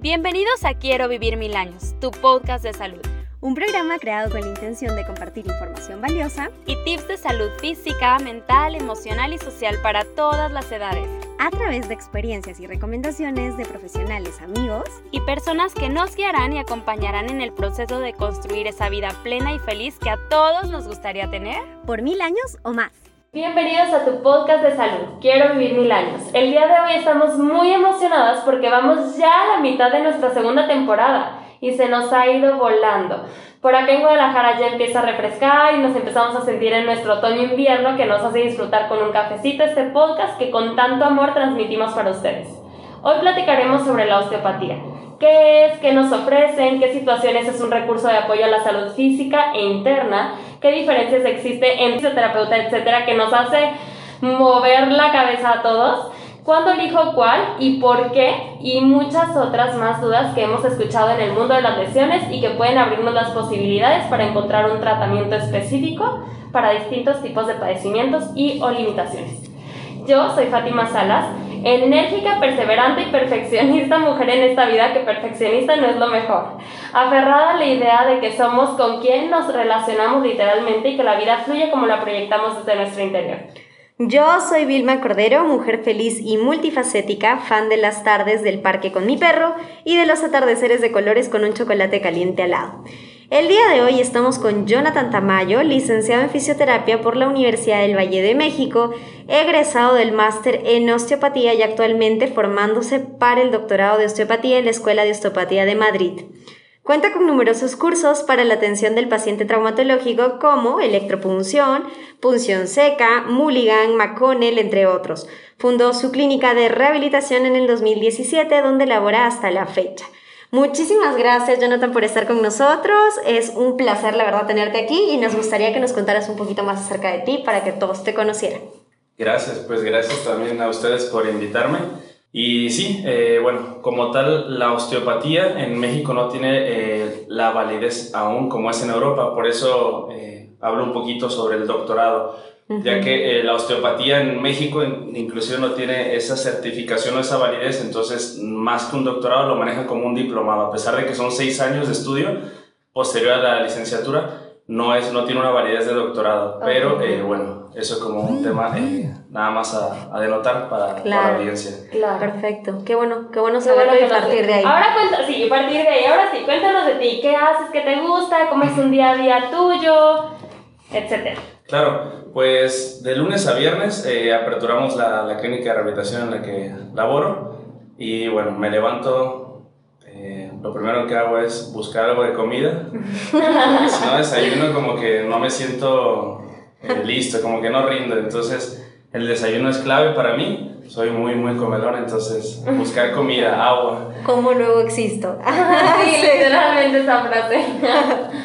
Bienvenidos a Quiero Vivir Mil Años, tu podcast de salud. Un programa creado con la intención de compartir información valiosa y tips de salud física, mental, emocional y social para todas las edades. A través de experiencias y recomendaciones de profesionales, amigos y personas que nos guiarán y acompañarán en el proceso de construir esa vida plena y feliz que a todos nos gustaría tener por mil años o más. Bienvenidos a tu podcast de salud, Quiero vivir mil años. El día de hoy estamos muy emocionadas porque vamos ya a la mitad de nuestra segunda temporada y se nos ha ido volando. Por acá en Guadalajara ya empieza a refrescar y nos empezamos a sentir en nuestro otoño-invierno que nos hace disfrutar con un cafecito este podcast que con tanto amor transmitimos para ustedes. Hoy platicaremos sobre la osteopatía. ¿Qué es? ¿Qué nos ofrecen? ¿Qué situaciones es un recurso de apoyo a la salud física e interna? qué diferencias existe en fisioterapeuta, etcétera, que nos hace mover la cabeza a todos, cuándo elijo cuál y por qué, y muchas otras más dudas que hemos escuchado en el mundo de las lesiones y que pueden abrirnos las posibilidades para encontrar un tratamiento específico para distintos tipos de padecimientos y o limitaciones. Yo soy Fátima Salas enérgica, perseverante y perfeccionista mujer en esta vida que perfeccionista no es lo mejor. Aferrada a la idea de que somos con quien nos relacionamos literalmente y que la vida fluye como la proyectamos desde nuestro interior. Yo soy Vilma Cordero, mujer feliz y multifacética, fan de las tardes del parque con mi perro y de los atardeceres de colores con un chocolate caliente al lado. El día de hoy estamos con Jonathan Tamayo, licenciado en fisioterapia por la Universidad del Valle de México, egresado del máster en osteopatía y actualmente formándose para el doctorado de osteopatía en la Escuela de Osteopatía de Madrid. Cuenta con numerosos cursos para la atención del paciente traumatológico como electropunción, punción seca, Mulligan, McConnell, entre otros. Fundó su clínica de rehabilitación en el 2017 donde labora hasta la fecha. Muchísimas gracias, Jonathan, por estar con nosotros. Es un placer, la verdad, tenerte aquí y nos gustaría que nos contaras un poquito más acerca de ti para que todos te conocieran. Gracias, pues gracias también a ustedes por invitarme. Y sí, eh, bueno, como tal, la osteopatía en México no tiene eh, la validez aún como es en Europa, por eso eh, hablo un poquito sobre el doctorado ya que eh, la osteopatía en México inclusive no tiene esa certificación o esa validez, entonces más que un doctorado lo manejan como un diplomado, a pesar de que son seis años de estudio posterior a la licenciatura, no, es, no tiene una validez de doctorado, pero eh, bueno, eso es como un tema eh, nada más a, denotar para, la audiencia. Claro. Perfecto, qué bueno, qué bueno saberlo y partir de ahí. Ahora cuenta, sí, partir de ahí, ahora sí, cuéntanos de ti, qué haces, qué te gusta, cómo es un día a día tuyo, etcétera. Claro, pues de lunes a viernes eh, aperturamos la, la, clínica de rehabilitación en la que laboro y bueno, me levanto, eh, lo primero que hago es buscar algo de comida, si no desayuno como que no me siento eh, listo, como que no rindo, entonces el desayuno es clave para mí, soy muy, muy comedor, entonces buscar comida, agua. ¿Cómo luego existo? sí, literalmente esa frase.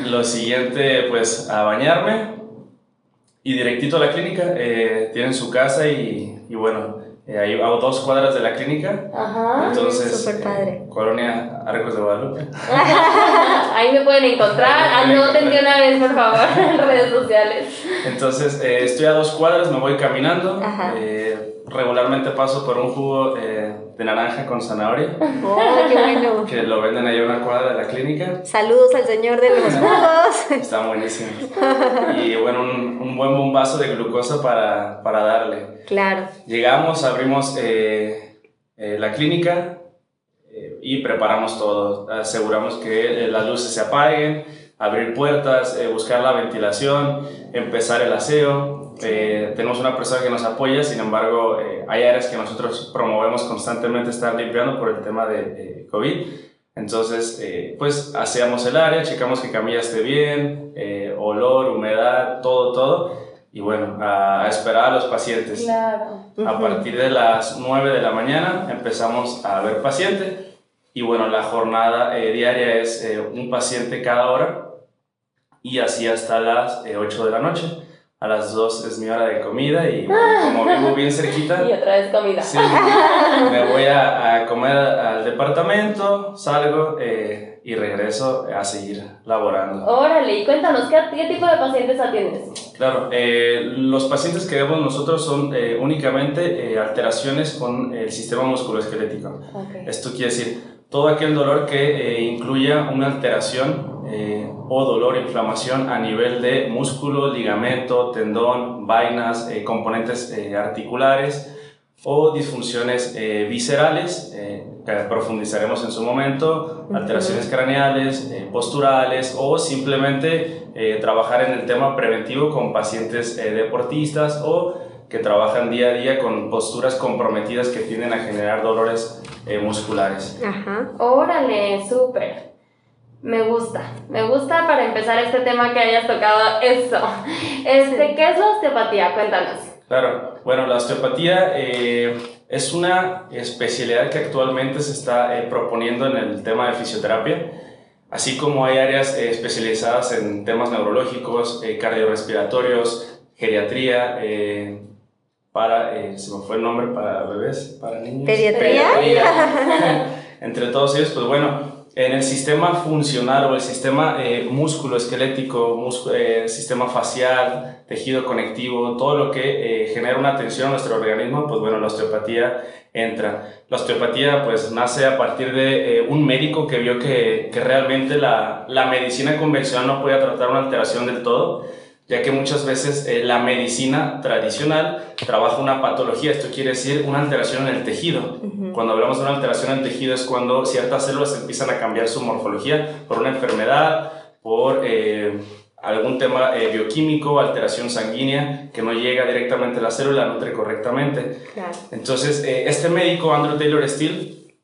Lo siguiente, pues a bañarme, y directito a la clínica, eh, tienen su casa y, y bueno, eh, ahí a dos cuadras de la clínica. Ajá. Entonces, super padre. Eh, Colonia Arcos de Guadalupe. ahí me pueden encontrar. Anoten de una vez, por favor, en redes sociales. Entonces, eh, estoy a dos cuadras, me voy caminando. Eh, regularmente paso por un jugo eh, de naranja con zanahoria. ¡Oh, qué bueno! Que lo venden ahí a una cuadra de la clínica. Saludos al señor de los jugos. Está buenísimo. Y bueno, un, un, buen bombazo de glucosa para, para darle. Claro. Llegamos, abrimos eh, eh, la clínica y preparamos todo. Aseguramos que las luces se apaguen, abrir puertas, buscar la ventilación, empezar el aseo eh, tenemos una persona que nos apoya, sin embargo, eh, hay áreas que nosotros promovemos constantemente estar limpiando por el tema de COVID. Entonces, eh, pues hacíamos el área, checamos que camilla esté bien, olor, humedad, todo, todo. Y bueno, a, esperar a los pacientes. Claro. A partir de las 9 de la mañana empezamos a ver paciente. Y bueno, la jornada diaria es un paciente cada hora y así hasta las 8 de la noche a las 2 es mi hora de comida y como vivo bien cerquita. Y otra vez comida. Sí, me voy a, comer al departamento, salgo eh, y regreso a seguir laborando. Órale, y cuéntanos, ¿qué, qué tipo de pacientes atiendes? Claro, eh, los pacientes que vemos nosotros son eh, únicamente alteraciones con el sistema musculoesquelético. Esto quiere decir todo aquel dolor que incluya una alteración o dolor, inflamación a nivel de músculo, ligamento, tendón, vainas, componentes articulares o disfunciones viscerales, que profundizaremos en su momento, alteraciones craneales, posturales o simplemente trabajar en el tema preventivo con pacientes deportistas o que trabajan día a día con posturas comprometidas que tienden a generar dolores eh, musculares. Ajá. Órale, súper. Me gusta, me gusta para empezar este tema que hayas tocado eso. Este, ¿Qué es la osteopatía? Cuéntanos. Claro, bueno, la osteopatía eh, es una especialidad que actualmente se está eh, proponiendo en el tema de fisioterapia, así como hay áreas especializadas en temas neurológicos, cardiorrespiratorios, geriatría, para, eh, se me fue el nombre para bebés, para niños. Pediatría. Entre todos ellos, pues bueno, en el sistema funcional o el sistema eh, músculo esquelético, eh, sistema facial, tejido conectivo, todo lo que genera una tensión a nuestro organismo, pues bueno, la osteopatía entra. La osteopatía pues nace a partir de un médico que vio que, que realmente la, la medicina convencional no podía tratar una alteración del todo ya que muchas veces eh, la medicina tradicional trabaja una patología, esto quiere decir una alteración en el tejido. Cuando hablamos de una alteración en el tejido es cuando ciertas células empiezan a cambiar su morfología por una enfermedad, por eh, algún tema eh, bioquímico, alteración sanguínea que no llega directamente a la célula, nutre correctamente. Entonces, este médico, Andrew Taylor Steele,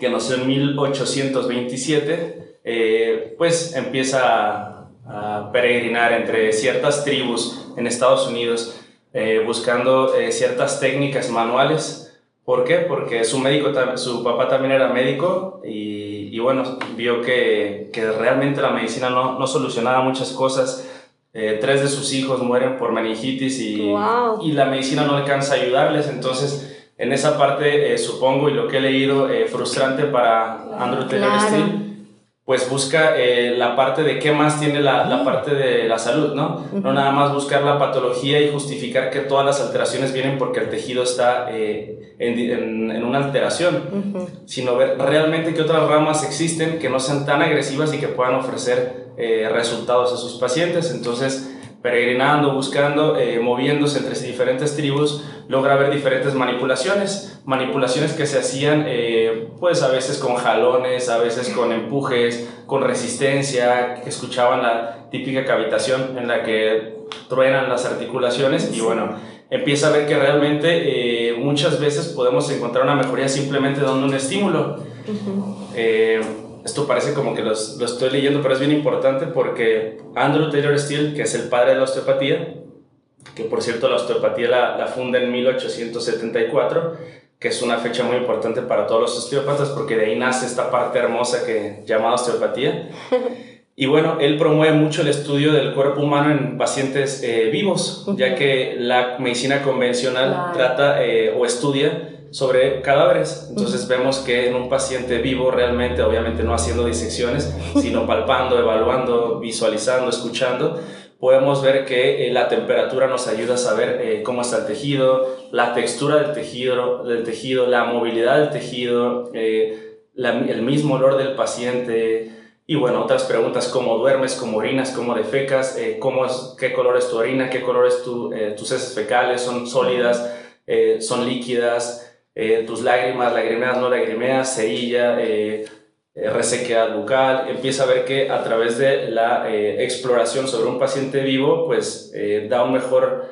que nació en 1827, pues empieza a a peregrinar entre ciertas tribus en Estados Unidos eh, buscando eh, ciertas técnicas manuales. ¿Por qué? Porque su, médico, su papá también era médico y, y bueno, vio que, que, realmente la medicina no, no solucionaba muchas cosas. Eh, tres de sus hijos mueren por meningitis y, y, la medicina no alcanza a ayudarles. Entonces, en esa parte, supongo, y lo que he leído, frustrante para Andrew Taylor Steele, pues busca eh, la parte de qué más tiene la, la, parte de la salud, ¿no? No nada más buscar la patología y justificar que todas las alteraciones vienen porque el tejido está eh, en, en, una alteración, sino ver realmente qué otras ramas existen que no sean tan agresivas y que puedan ofrecer eh, resultados a sus pacientes. Entonces, peregrinando, buscando, moviéndose entre diferentes tribus, logra ver diferentes manipulaciones, manipulaciones que se hacían eh, pues a veces con jalones, a veces con empujes, con resistencia, que escuchaban la típica cavitación en la que truenan las articulaciones y bueno, empieza a ver que realmente eh, muchas veces podemos encontrar una mejoría simplemente dando un estímulo. Esto parece como que lo estoy leyendo, pero es bien importante porque Andrew Taylor Steele, que es el padre de la osteopatía, que por cierto la osteopatía la, la funda en 1874, que es una fecha muy importante para todos los osteópatas porque de ahí nace esta parte hermosa que llamada osteopatía. Y bueno, él promueve mucho el estudio del cuerpo humano en pacientes eh, vivos, ya que la medicina convencional trata eh, o estudia sobre cadáveres. Entonces vemos que en un paciente vivo realmente, obviamente no haciendo disecciones, sino palpando, evaluando, visualizando, escuchando, podemos ver que eh, la temperatura nos ayuda a saber eh, cómo está el tejido, la textura del tejido, del tejido la movilidad del tejido, eh, el mismo olor del paciente. Y bueno, otras preguntas, cómo duermes, cómo orinas, cómo defecas, cómo es, qué color es tu orina, qué color es tu, tus heces fecales, son sólidas, son líquidas, eh, tus lágrimas, lagrimeas, no lagrimeas, cerilla, eh, eh, resequedad bucal, empieza a ver que a través de la exploración sobre un paciente vivo, pues da un mejor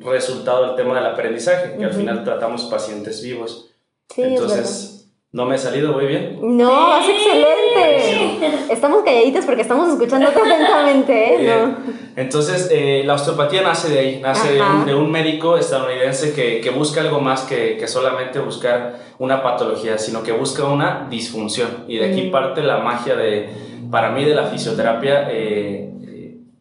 resultado el tema del aprendizaje, que al final tratamos pacientes vivos. Entonces, ¿No me he salido muy bien? No, es excelente. Estamos calladitos porque estamos escuchando atentamente, ¿eh? No. Entonces, eh, la osteopatía nace de ahí, nace de un, médico estadounidense que, que, busca algo más que, que, solamente buscar una patología, sino que busca una disfunción. Y de aquí mm. parte la magia de, para mí, de la fisioterapia. Eh,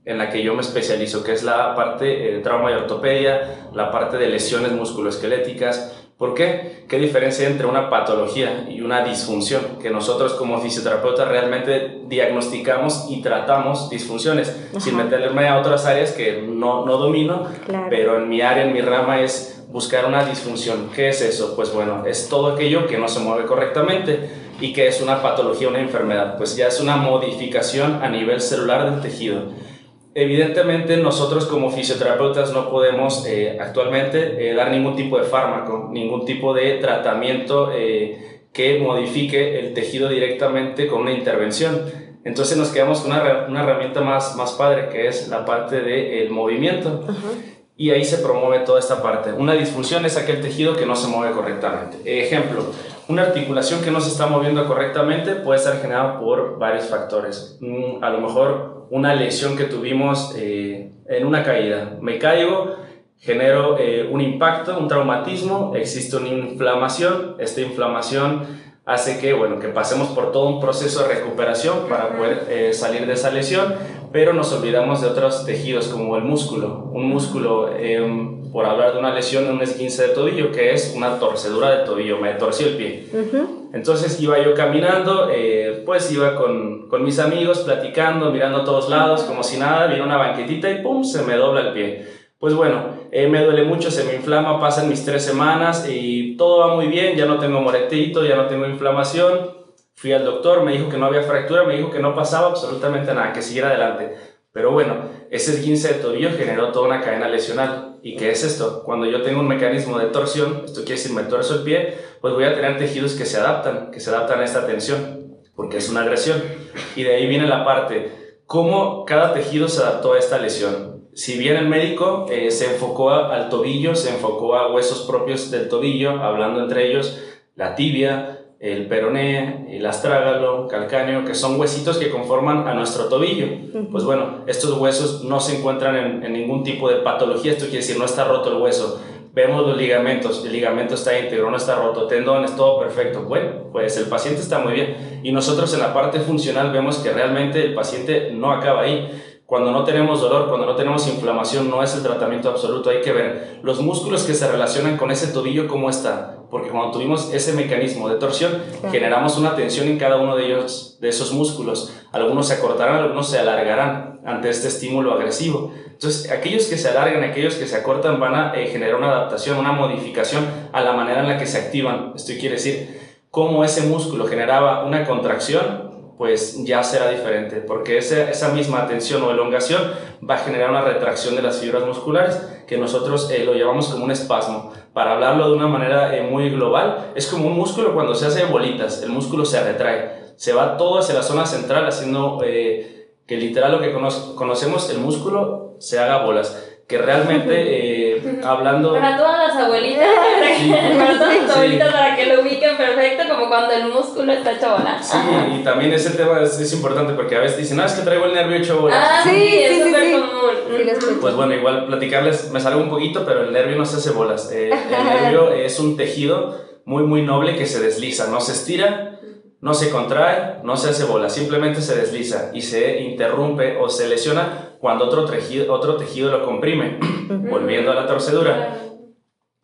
en la que yo me especializo, que es la parte de trauma y ortopedia, la parte de lesiones musculoesqueléticas, ¿Por qué? ¿Qué diferencia entre una patología y una disfunción? Que nosotros como fisioterapeutas realmente diagnosticamos y tratamos disfunciones, sin meterme a otras áreas que no, no domino, pero en mi área, en mi rama es buscar una disfunción. ¿Qué es eso? Pues bueno, es todo aquello que no se mueve correctamente. ¿Y qué es una patología, una enfermedad? Pues ya es una modificación a nivel celular del tejido. Evidentemente nosotros como fisioterapeutas no podemos eh, actualmente eh, dar ningún tipo de fármaco, ningún tipo de tratamiento eh, que modifique el tejido directamente con una intervención. Entonces nos quedamos con una, una herramienta más, más padre que es la parte del movimiento. Y ahí se promueve toda esta parte. Una disfunción es aquel tejido que no se mueve correctamente. Ejemplo, una articulación que no se está moviendo correctamente puede estar generada por varios factores. Mm, a lo mejor una lesión que tuvimos eh, en una caída. Me caigo, genero eh, un impacto, un traumatismo, existe una inflamación. Esta inflamación hace que, bueno, que pasemos por todo un proceso de recuperación para poder eh, salir de esa lesión, pero nos olvidamos de otros tejidos como el músculo. Un músculo, em, por hablar de una lesión, un esguince de tobillo, que es una torcedura de tobillo, me torció el pie. Entonces iba yo caminando, eh, pues iba con, con, mis amigos platicando, mirando a todos lados, como si nada, viene una banquetita y ¡pum! se me dobla el pie. Pues bueno, eh, me duele mucho, se me inflama, pasan mis tres semanas y todo va muy bien, ya no tengo moretito, ya no tengo inflamación. Fui al doctor, me dijo que no había fractura, me dijo que no pasaba absolutamente nada, que siguiera adelante. Pero bueno, ese esguince de tobillo generó toda una cadena lesional. ¿Y qué es esto? Cuando yo tengo un mecanismo de torsión, esto quiere decir me torzo el pie, pues voy a tener tejidos que se adaptan, que se adaptan a esta tensión, porque es una agresión. Y de ahí viene la parte, cómo cada tejido se adaptó a esta lesión si bien el médico eh, se enfocó al tobillo, se enfocó a huesos propios del tobillo, hablando entre ellos la tibia, el peroné, el astrágalo, calcáneo, que son huesitos que conforman a nuestro tobillo. Pues bueno, estos huesos no se encuentran en, ningún tipo de patología, esto quiere decir no está roto el hueso. Vemos los ligamentos, el ligamento está íntegro, no está roto, tendones, todo perfecto. Bueno, pues el paciente está muy bien. Y nosotros en la parte funcional vemos que realmente el paciente no acaba ahí cuando no tenemos dolor, cuando no tenemos inflamación, no es el tratamiento absoluto. Hay que ver los músculos que se relacionan con ese tobillo, cómo está. Porque cuando tuvimos ese mecanismo de torsión, generamos una tensión en cada uno de ellos, de esos músculos. Algunos se acortarán, algunos se alargarán ante este estímulo agresivo. Entonces, aquellos que se alargan, aquellos que se acortan, van a eh, generar una adaptación, una modificación a la manera en la que se activan. Esto quiere decir, cómo ese músculo generaba una contracción, pues ya será diferente, porque esa, esa misma tensión o elongación va a generar una retracción de las fibras musculares, que nosotros eh, lo llamamos como un espasmo. Para hablarlo de una manera eh, muy global, es como un músculo cuando se hace bolitas, el músculo se retrae, se va todo hacia la zona central, haciendo eh, que literal lo que conocemos, el músculo se haga bolas que realmente eh, hablando... Para todas las abuelitas, para todas las abuelitas para que lo ubiquen perfecto, como cuando el músculo está hecho bola. Sí, y también ese tema es, es, importante porque a veces dicen, ah, es que traigo el nervio hecho bola. Ah, sí, es súper común. Pues bueno, igual platicarles, me salgo un poquito, pero el nervio no se hace bolas. Eh, el nervio es un tejido muy, muy noble que se desliza, no se estira, no se contrae, no se hace bola, simplemente se desliza y se interrumpe o se lesiona cuando otro tejido, otro tejido lo comprime, volviendo a la torcedura.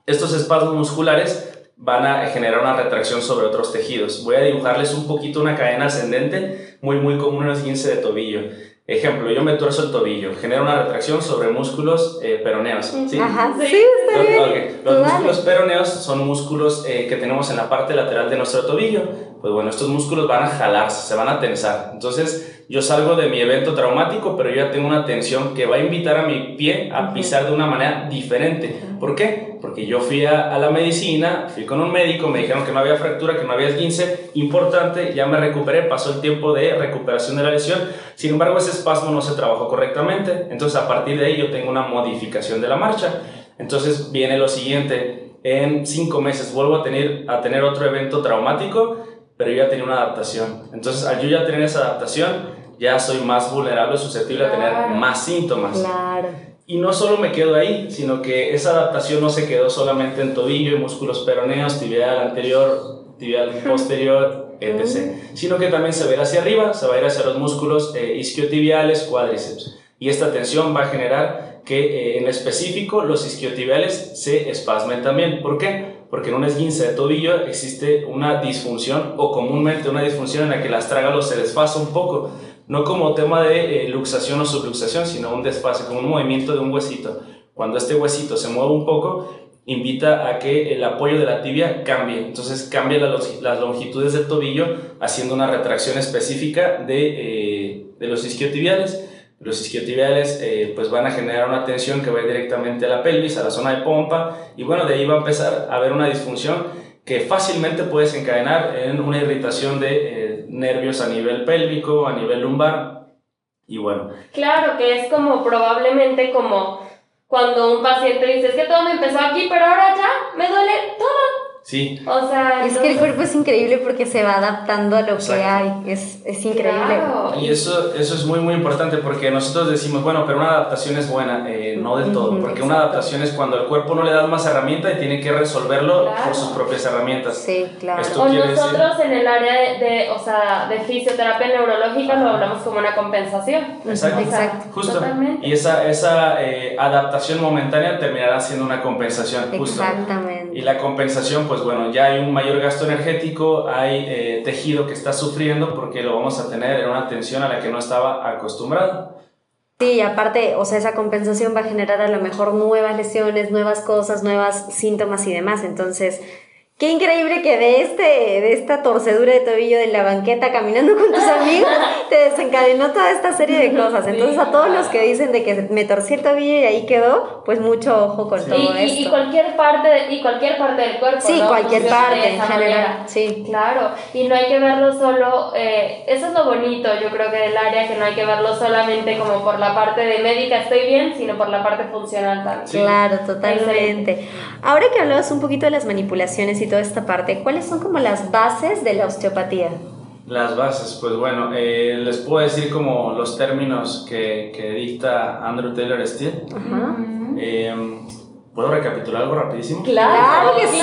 Estos espasmos musculares van a generar una retracción sobre otros tejidos. Voy a dibujarles un poquito una cadena ascendente muy muy común en el esguince de tobillo. Ejemplo, yo me tuerzo el tobillo, genera una retracción sobre músculos eh, peroneos. ¿sí? Ajá, sí, está bien. Los músculos peroneos son músculos eh, que tenemos en la parte lateral de nuestro tobillo. Pues bueno, estos músculos van a jalarse, se van a tensar. Entonces, yo salgo de mi evento traumático, pero yo ya tengo una tensión que va a invitar a mi pie a pisar de una manera diferente. ¿Por qué? Porque yo fui a, la medicina, fui con un médico, me dijeron que no había fractura, que no había esguince, importante, ya me recuperé, pasó el tiempo de recuperación de la lesión, sin embargo ese espasmo no se trabajó correctamente, entonces a partir de ahí yo tengo una modificación de la marcha. Entonces viene lo siguiente, en cinco meses vuelvo a tener, a tener otro evento traumático, pero yo ya tenía una adaptación. Entonces al yo ya tener esa adaptación, ya soy más vulnerable, susceptible a tener más síntomas. Claro. Y no solo me quedo ahí, sino que esa adaptación no se quedó solamente en tobillo y músculos peroneos, tibial anterior, tibial posterior, etc. Sino que también se va a ir hacia arriba, se va a ir hacia los músculos eh, isquiotibiales, cuádriceps. Y esta tensión va a generar que eh, en específico los isquiotibiales se espasmen también. ¿Por qué? Porque en un esguince de tobillo existe una disfunción o comúnmente una disfunción en la que el astrágalo se desfasa un poco no como tema de eh, luxación o subluxación, sino un desfase, como un movimiento de un huesito. Cuando este huesito se mueve un poco, invita a que el apoyo de la tibia cambie. Entonces cambia las longitudes del tobillo haciendo una retracción específica de, eh, de los isquiotibiales. Los isquiotibiales eh, pues van a generar una tensión que va directamente a la pelvis, a la zona de pompa, y bueno, de ahí va a empezar a haber una disfunción que fácilmente puede desencadenar en una irritación de eh, nervios a nivel pélvico, a nivel lumbar, y bueno. Claro, que es como probablemente como cuando un paciente dice, es que todo me empezó aquí, pero ahora ya me duele todo. Sí. O sea, es que el cuerpo es increíble porque se va adaptando a lo que hay, es, es increíble. Y eso, eso es muy, muy importante porque nosotros decimos, bueno, pero una adaptación es buena, eh, no del todo, porque una adaptación es cuando el cuerpo no le da más herramienta y tiene que resolverlo por sus propias herramientas. Sí, claro. o nosotros en el área de, o sea, de fisioterapia neurológica lo hablamos como una compensación. Exacto, Exacto. justo. Y esa, esa eh, adaptación momentánea terminará siendo una compensación. Justo. Exactamente. Y la compensación pues bueno, ya hay un mayor gasto energético, hay eh, tejido que está sufriendo porque lo vamos a tener en una tensión a la que no estaba acostumbrado. Sí, aparte, o sea, esa compensación va a generar a lo mejor nuevas lesiones, nuevas cosas, nuevos síntomas y demás. Entonces, Qué increíble que de, este, de esta torcedura de tobillo de la banqueta caminando con tus amigos te desencadenó toda esta serie de cosas. Entonces a todos los que dicen de que me torcí el tobillo y ahí quedó, pues mucho ojo con todo y, esto. Y cualquier parte, y cualquier parte del cuerpo. Sí, cualquier parte en general. Sí. Claro, y no hay que verlo solo, eh, eso es lo bonito yo creo que del área, que no hay que verlo solamente como por la parte de médica estoy bien, sino por la parte funcional también. Claro, totalmente. Ahora que hablabas un poquito de las manipulaciones y toda esta parte, ¿cuáles son como las bases de la osteopatía? Las bases, pues bueno, eh, les puedo decir como los términos que, que dicta Andrew Taylor Steele. Eh, ¿Puedo recapitular algo rapidísimo? Claro, que sí,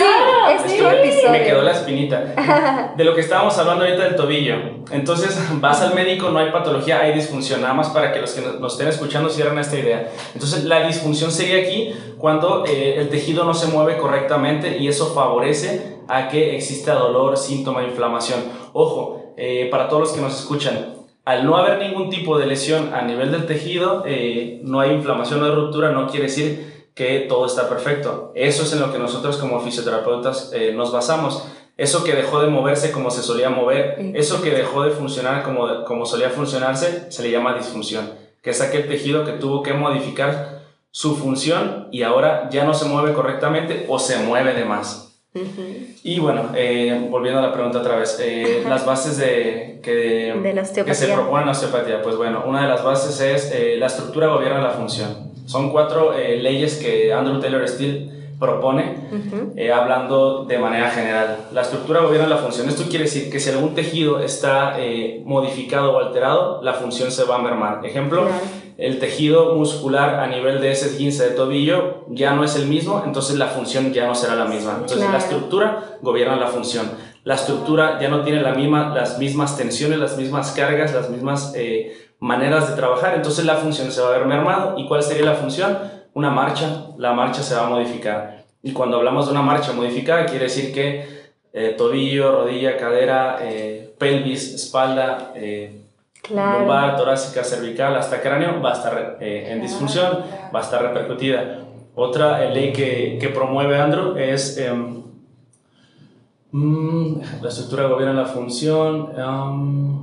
es episodio. Me quedó la espinita. De lo que estábamos hablando ahorita del tobillo. Entonces, vas al médico, no hay patología, hay disfunción. Nada más para que los que nos estén escuchando cierren esta idea. Entonces, la disfunción sería aquí cuando eh, el tejido no se mueve correctamente y eso favorece a que exista dolor, síntoma, inflamación. Ojo, eh, para todos los que nos escuchan, al no haber ningún tipo de lesión a nivel del tejido, eh, no hay inflamación, no hay ruptura, no quiere decir que todo está perfecto. Eso es en lo que nosotros como fisioterapeutas eh, nos basamos. Eso que dejó de moverse como se solía mover, eso que dejó de funcionar como, como solía funcionarse, se le llama disfunción, que es aquel tejido que tuvo que modificar su función y ahora ya no se mueve correctamente o se mueve de más. Y bueno, eh, volviendo a la pregunta otra vez, eh, las bases de, que, que se proponen en la osteopatía, pues bueno, una de las bases es la estructura gobierna la función. Son cuatro eh, leyes que Andrew Taylor Steele propone, eh, hablando de manera general. La estructura gobierna la función. Esto quiere decir que si algún tejido está eh, modificado o alterado, la función se va a mermar. Ejemplo, el tejido muscular a nivel de ese 15 de tobillo ya no es el mismo, entonces la función ya no será la misma. Entonces la estructura gobierna la función. La estructura ya no tiene la misma, las mismas tensiones, las mismas cargas, las mismas maneras de trabajar, entonces la función se va a ver mermado. ¿Y cuál sería la función? Una marcha, la marcha se va a modificar. Y cuando hablamos de una marcha modificada, quiere decir que eh, tobillo, rodilla, cadera, eh, pelvis, espalda, eh, lumbar, torácica, cervical, hasta cráneo, va a estar en disfunción, va a estar repercutida. Otra ley que, que promueve Andrew es em, mm, la estructura gobierna la función. Em,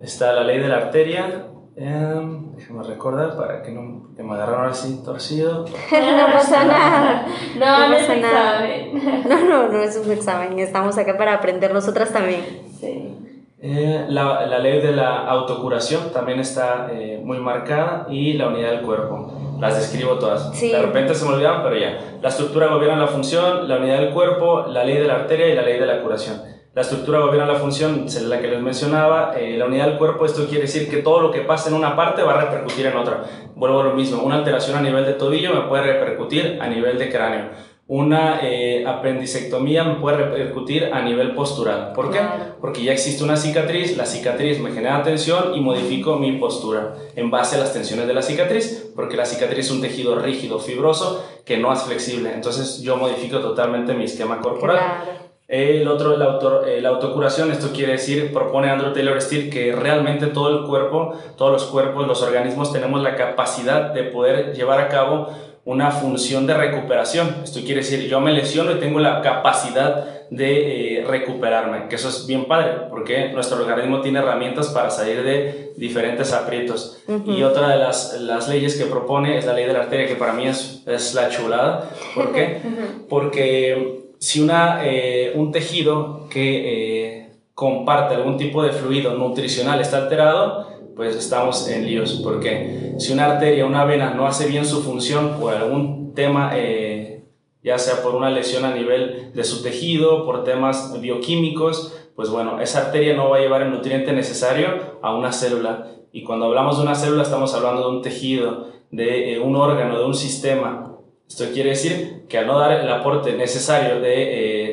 está la ley de la arteria, eh, déjame recordar para que no que me agarraron así torcido. no pasa nada. No, no, un examen. No, no, no es un examen. Estamos acá para aprender nosotras también. Sí. Eh, la, la, ley de la autocuración también está eh, muy marcada y la unidad del cuerpo. Las describo todas. De repente se me olvidaban, pero ya. La estructura gobierna la función, la unidad del cuerpo, la ley de la arteria y la ley de la curación. La estructura gobierna la función, la que les mencionaba. Eh, la unidad del cuerpo, esto quiere decir que todo lo que pasa en una parte va a repercutir en otra. Vuelvo a lo mismo, una alteración a nivel de tobillo me puede repercutir a nivel de cráneo. Una eh, apendicectomía me puede repercutir a nivel postural. ¿Por qué? Porque ya existe una cicatriz, la cicatriz me genera tensión y modifico mi postura en base a las tensiones de la cicatriz, porque la cicatriz es un tejido rígido, fibroso, que no es flexible. Entonces yo modifico totalmente mi esquema corporal. Claro. El otro, autor, eh, la autocuración, esto quiere decir, propone Andrew Taylor Steele que realmente todo el cuerpo, todos los cuerpos, los organismos tenemos la capacidad de poder llevar a cabo una función de recuperación. Esto quiere decir, yo me lesiono y tengo la capacidad de eh, recuperarme, que eso es bien padre, porque nuestro organismo tiene herramientas para salir de diferentes aprietos. Y otra de las, las, leyes que propone es la ley de la arteria, que para mí es, es la chulada. ¿Por qué? Porque si una, eh, un tejido que eh, comparte algún tipo de fluido nutricional está alterado, pues estamos en líos, porque si una arteria, una vena no hace bien su función por algún tema, eh, ya sea por una lesión a nivel de su tejido, por temas bioquímicos, pues bueno, esa arteria no va a llevar el nutriente necesario a una célula. Y cuando hablamos de una célula estamos hablando de un tejido, de un órgano, de un sistema. Esto quiere decir que al no dar el aporte necesario de,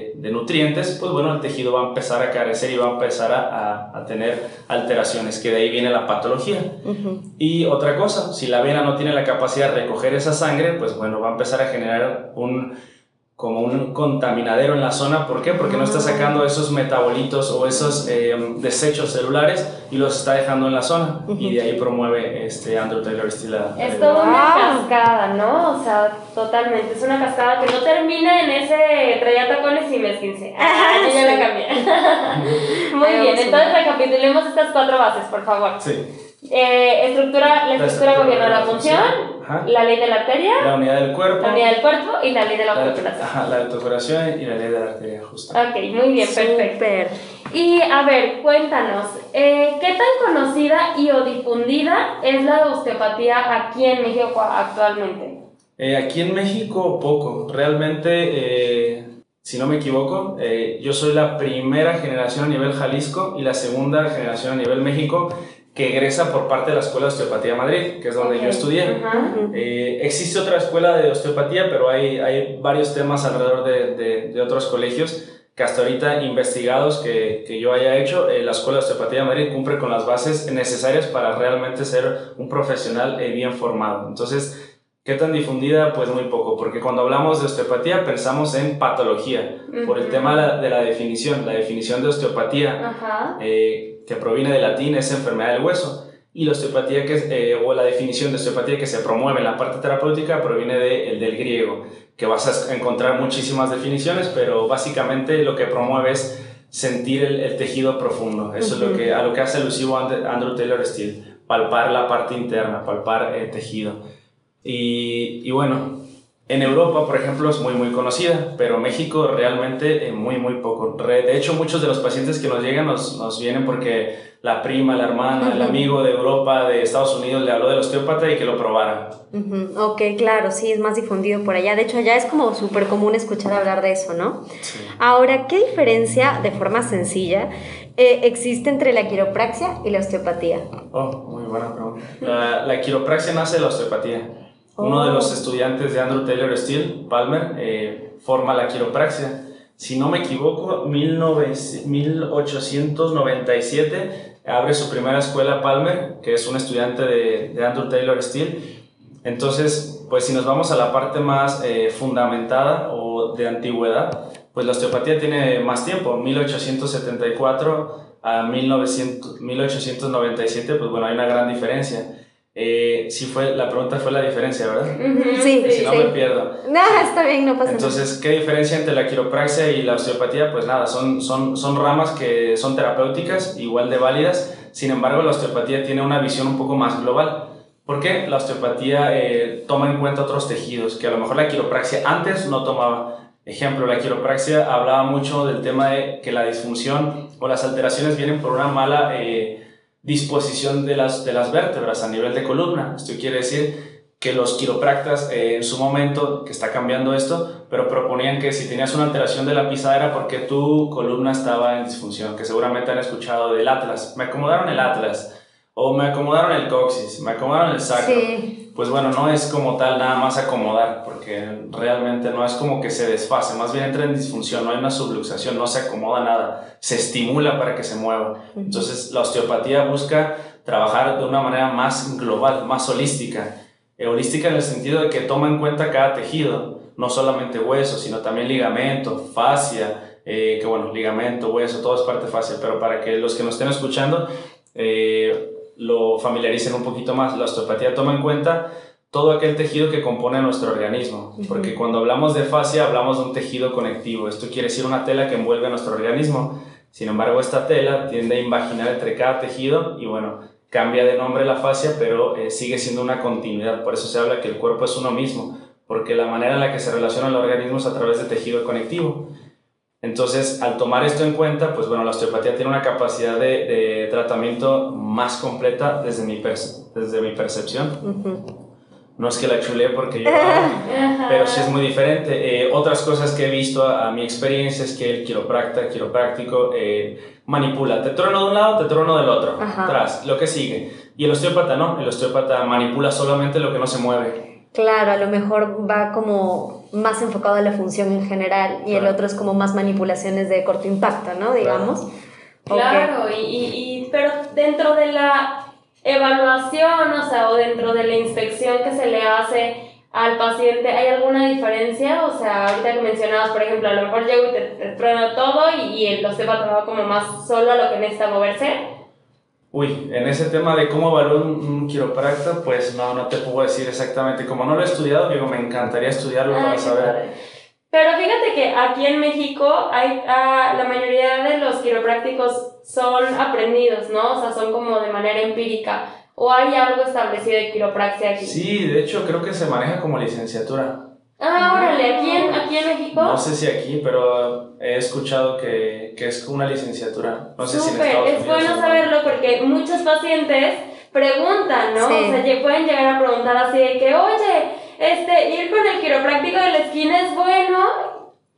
eh, de, nutrientes, pues bueno, el tejido va a empezar a carecer y va a empezar a, a, tener alteraciones, que de ahí viene la patología. Y otra cosa, si la vena no tiene la capacidad de recoger esa sangre, pues bueno, va a empezar a generar un como un contaminadero en la zona. ¿Por qué? Porque no está sacando esos metabolitos o esos eh, desechos celulares y los está dejando en la zona. Y de ahí promueve este Andrew Taylor Steele. Es toda una cascada, ¿no? O sea, totalmente. Es una cascada que no termina en ese traía tacones y me esquince. Ah, yo ya la cambié. Muy bien, entonces recapitulemos estas cuatro bases, por favor. Sí. Eh, estructura, la estructura gobierna la función, la ley de la arteria, la unidad del cuerpo, la unidad del cuerpo y la ley de la autocuración. Ajá, la autocuración y la ley de la arteria, justo. Ok, muy bien, perfecto. Y a ver, cuéntanos, eh, ¿qué tan conocida y o difundida es la osteopatía aquí en México actualmente? Eh, aquí en México poco, realmente si no me equivoco, yo soy la primera generación a nivel Jalisco y la segunda generación a nivel México que egresa por parte de la Escuela de Osteopatía Madrid, que es donde yo estudié. Eh, existe otra escuela de osteopatía, pero hay, hay varios temas alrededor de, de, otros colegios que hasta ahorita investigados que, que yo haya hecho, eh, la Escuela de Osteopatía de Madrid cumple con las bases necesarias para realmente ser un profesional eh, bien formado. Entonces, ¿Qué tan difundida? Pues muy poco, porque cuando hablamos de osteopatía pensamos en patología, por el tema de la, definición. La definición de osteopatía, eh, que proviene del latín, es enfermedad del hueso. Y la osteopatía, que, eh, o la definición de osteopatía que se promueve en la parte terapéutica, proviene de, del griego, que vas a encontrar muchísimas definiciones, pero básicamente lo que promueve es sentir el, tejido profundo. Eso es lo que, a lo que hace alusivo Andrew Taylor Steele, palpar la parte interna, palpar el tejido. Y, bueno, en Europa, por ejemplo, es muy, muy conocida, pero México realmente muy, muy poco. De hecho, muchos de los pacientes que nos llegan nos, nos vienen porque la prima, la hermana, el amigo de Europa, de Estados Unidos, le habló del osteópata y que lo probara. Ok, claro, sí, es más difundido por allá. De hecho, allá es como súper común escuchar hablar de eso, ¿no? Ahora, ¿qué diferencia, de forma sencilla, eh, existe entre la quiropraxia y la osteopatía? Oh, muy buena pregunta. La, la quiropraxia nace de la osteopatía. Uno de los oh. estudiantes de Andrew Taylor Steele, Palmer, eh, forma la quiropraxia. Si no me equivoco, 1897 abre su primera escuela Palmer, que es un estudiante de, de Andrew Taylor Steele. Entonces, pues si nos vamos a la parte más eh, fundamentada o de antigüedad, pues la osteopatía tiene más tiempo, 1874 a 1900, 1897, pues bueno, hay una gran diferencia. Eh, si fue, la pregunta fue la diferencia, ¿verdad? Sí, Si no me pierdo. No, está bien, no pasa Entonces, ¿qué diferencia entre la quiropraxia y la osteopatía? Pues nada, son, son, son ramas que son terapéuticas, igual de válidas. Sin embargo, la osteopatía tiene una visión un poco más global. ¿Por qué? La osteopatía eh, toma en cuenta otros tejidos que a lo mejor la quiropraxia antes no tomaba. Ejemplo, la quiropraxia hablaba mucho del tema de que la disfunción o las alteraciones vienen por una mala... Eh, disposición de las, de las vértebras a nivel de columna. Esto quiere decir que los quiropractas eh, en su momento, que está cambiando esto, pero proponían que si tenías una alteración de la pisada era porque tu columna estaba en disfunción, que seguramente han escuchado del atlas. Me acomodaron el atlas o me acomodaron el coxis, me acomodaron el sacro. Pues bueno, no es como tal nada más acomodar, porque realmente no es como que se desfase, más bien entra en disfunción, no hay una subluxación, no se acomoda nada, se estimula para que se mueva. Entonces la osteopatía busca trabajar de una manera más global, más holística. Holística en el sentido de que toma en cuenta cada tejido, no solamente hueso, sino también ligamento, fascia, eh, que bueno, ligamento, hueso, todo es parte fascia, pero para que los que nos estén escuchando, eh, lo familiaricen un poquito más. La osteopatía toma en cuenta todo aquel tejido que compone nuestro organismo, porque cuando hablamos de fascia hablamos de un tejido conectivo, esto quiere decir una tela que envuelve a nuestro organismo, sin embargo esta tela tiende a imaginar entre cada tejido y bueno, cambia de nombre la fascia, pero eh, sigue siendo una continuidad, por eso se habla que el cuerpo es uno mismo, porque la manera en la que se relaciona el organismo es a través de tejido conectivo. Entonces, al tomar esto en cuenta, pues bueno, la osteopatía tiene una capacidad de, tratamiento más completa desde mi, desde mi percepción. No es que la chulé porque yo, pero sí es muy diferente. Eh, otras cosas que he visto a, mi experiencia es que el quiropráctico, quiropráctico eh, manipula. Te trono de un lado, te trono del otro. Atrás, lo que sigue. Y el osteópata no, el osteópata manipula solamente lo que no se mueve. Claro, a lo mejor va como más enfocado a la función en general y el otro es como más manipulaciones de corto impacto, ¿no? Digamos. Claro, y, y, pero dentro de la evaluación, o sea, o dentro de la inspección que se le hace al paciente, ¿hay alguna diferencia? O sea, ahorita que mencionabas, por ejemplo, a lo mejor llego y te, te trueno todo y, y el osteópata va como más solo a lo que necesita moverse. Uy, en ese tema de cómo evalúa un, un quiropráctico, pues no, no te puedo decir exactamente. Como no lo he estudiado, digo, me encantaría estudiarlo para saber. Pero fíjate que aquí en México hay, ah, la mayoría de los quiroprácticos son aprendidos, ¿no? O sea, son como de manera empírica. ¿O hay algo establecido de quiropraxia aquí? Sí, de hecho creo que se maneja como licenciatura. Ah, órale, ¿aquí en, aquí en México? No sé si aquí, pero he escuchado que, que es una licenciatura. No sé si en Estados es bueno saberlo porque muchos pacientes preguntan, ¿no? O sea, pueden llegar a preguntar así de que, oye, este, ir con el quiropráctico de la esquina es bueno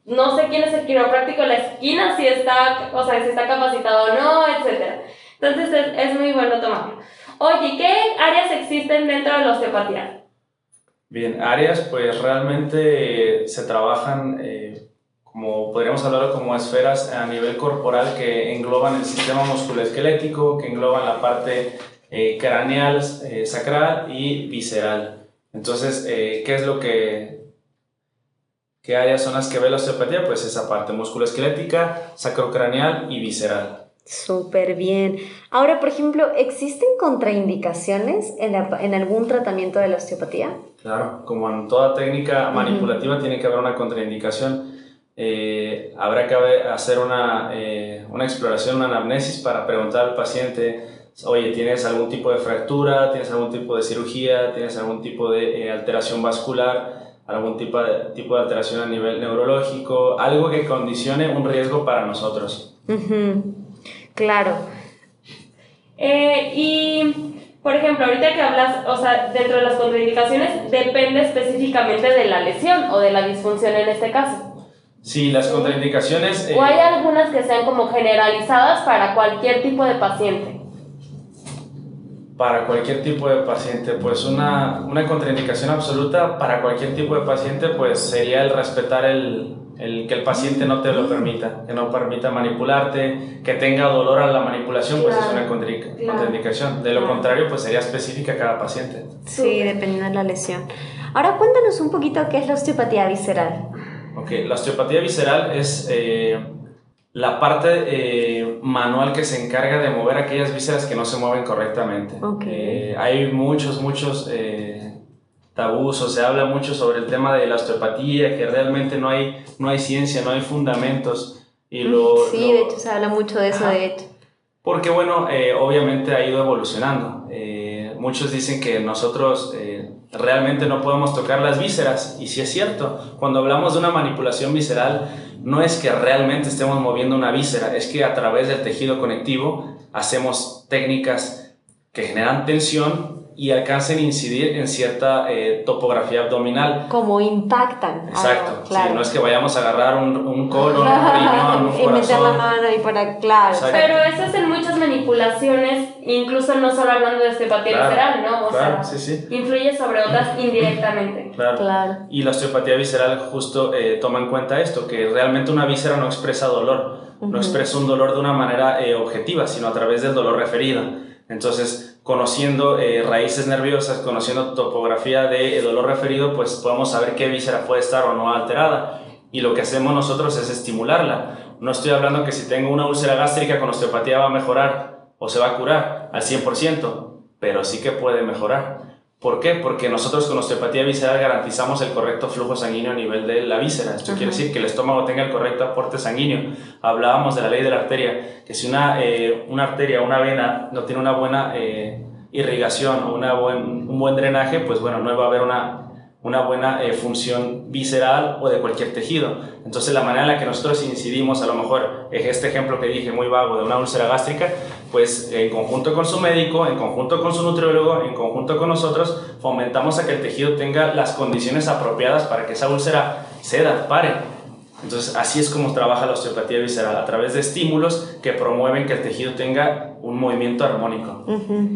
no sé quién es el quiropráctico de la esquina, si está, o sea, si está capacitado o no, etc. Entonces es, es muy bueno tomarlo. Oye, ¿qué áreas existen dentro de la osteopatía? Bien, áreas pues realmente se trabajan, eh, como podríamos hablar como esferas a nivel corporal que engloban el sistema musculoesquelético, que engloban la parte eh, craneal, eh, sacral y visceral. Entonces, ¿qué es lo que ¿Qué áreas son las que ve la osteopatía? Pues esa parte musculoesquelética, sacrocraneal y visceral. Súper bien. Ahora, por ejemplo, ¿existen contraindicaciones en, en, algún tratamiento de la osteopatía? Claro, como en toda técnica manipulativa tiene que haber una contraindicación. Eh, habrá que hacer una, eh, una exploración, una anamnesis para preguntar al paciente, oye, ¿tienes algún tipo de fractura? ¿Tienes algún tipo de cirugía? ¿Tienes algún tipo de eh, alteración vascular? algún tipo de, tipo de alteración a nivel neurológico, algo que condicione un riesgo para nosotros. Claro. Eh, y, por ejemplo, ahorita que hablas, o sea, dentro de las contraindicaciones, depende específicamente de la lesión o de la disfunción en este caso. Sí, las contraindicaciones... ¿O hay eh, algunas que sean como generalizadas para cualquier tipo de paciente? para cualquier tipo de paciente, pues una, una, contraindicación absoluta para cualquier tipo de paciente, pues sería el respetar el, el, que el paciente no te lo permita, que no permita manipularte, que tenga dolor a la manipulación, pues es una contraindicación. De lo contrario, pues sería específica cada paciente. Sí, dependiendo de la lesión. Ahora cuéntanos un poquito qué es la osteopatía visceral. Ok, la osteopatía visceral es... Eh, la parte eh, manual que se encarga de mover aquellas vísceras que no se mueven correctamente. Eh, hay muchos, muchos eh, tabús, o se habla mucho sobre el tema de la osteopatía, que realmente no hay, no hay ciencia, no hay fundamentos. Y lo, sí, de hecho se habla mucho de eso, de hecho. Porque bueno, obviamente ha ido evolucionando. muchos dicen que nosotros realmente no podemos tocar las vísceras, y sí es cierto, cuando hablamos de una manipulación visceral, no es que realmente estemos moviendo una víscera, es que a través del tejido conectivo hacemos técnicas que generan tensión y alcancen a incidir en cierta eh, topografía abdominal. Como impactan. Exacto. claro. no es que vayamos a agarrar un, un colon, un riñón, un y meter la mano y para, claro. Pero eso es en muchas manipulaciones, incluso no solo hablando de osteopatía visceral, ¿no? O claro, sea, sí, sí. influye sobre otras indirectamente. Claro. claro. Y la osteopatía visceral justo eh, toma en cuenta esto, que realmente una víscera no expresa dolor, no expresa un dolor de una manera eh, objetiva, sino a través del dolor referido. Entonces, conociendo eh, raíces nerviosas, conociendo topografía de dolor referido, pues podemos saber qué víscera puede estar o no alterada. Y lo que hacemos nosotros es estimularla. No estoy hablando que si tengo una úlcera gástrica con osteopatía va a mejorar o se va a curar al 100%, pero sí que puede mejorar. ¿Por qué? Porque nosotros con osteopatía visceral garantizamos el correcto flujo sanguíneo a nivel de la víscera. Esto quiere decir que el estómago tenga el correcto aporte sanguíneo. Hablábamos de la ley de la arteria, que si una, eh, una arteria, una vena no tiene una buena eh, irrigación o una buen, un buen drenaje, pues bueno, no va a haber una una buena eh, función visceral o de cualquier tejido. Entonces la manera en la que nosotros incidimos, a lo mejor este ejemplo que dije muy vago de una úlcera gástrica, pues en conjunto con su médico, en conjunto con su nutriólogo, en conjunto con nosotros, fomentamos a que el tejido tenga las condiciones apropiadas para que esa úlcera ceda, pare. Entonces así es como trabaja la osteopatía visceral, a través de estímulos que promueven que el tejido tenga un movimiento armónico.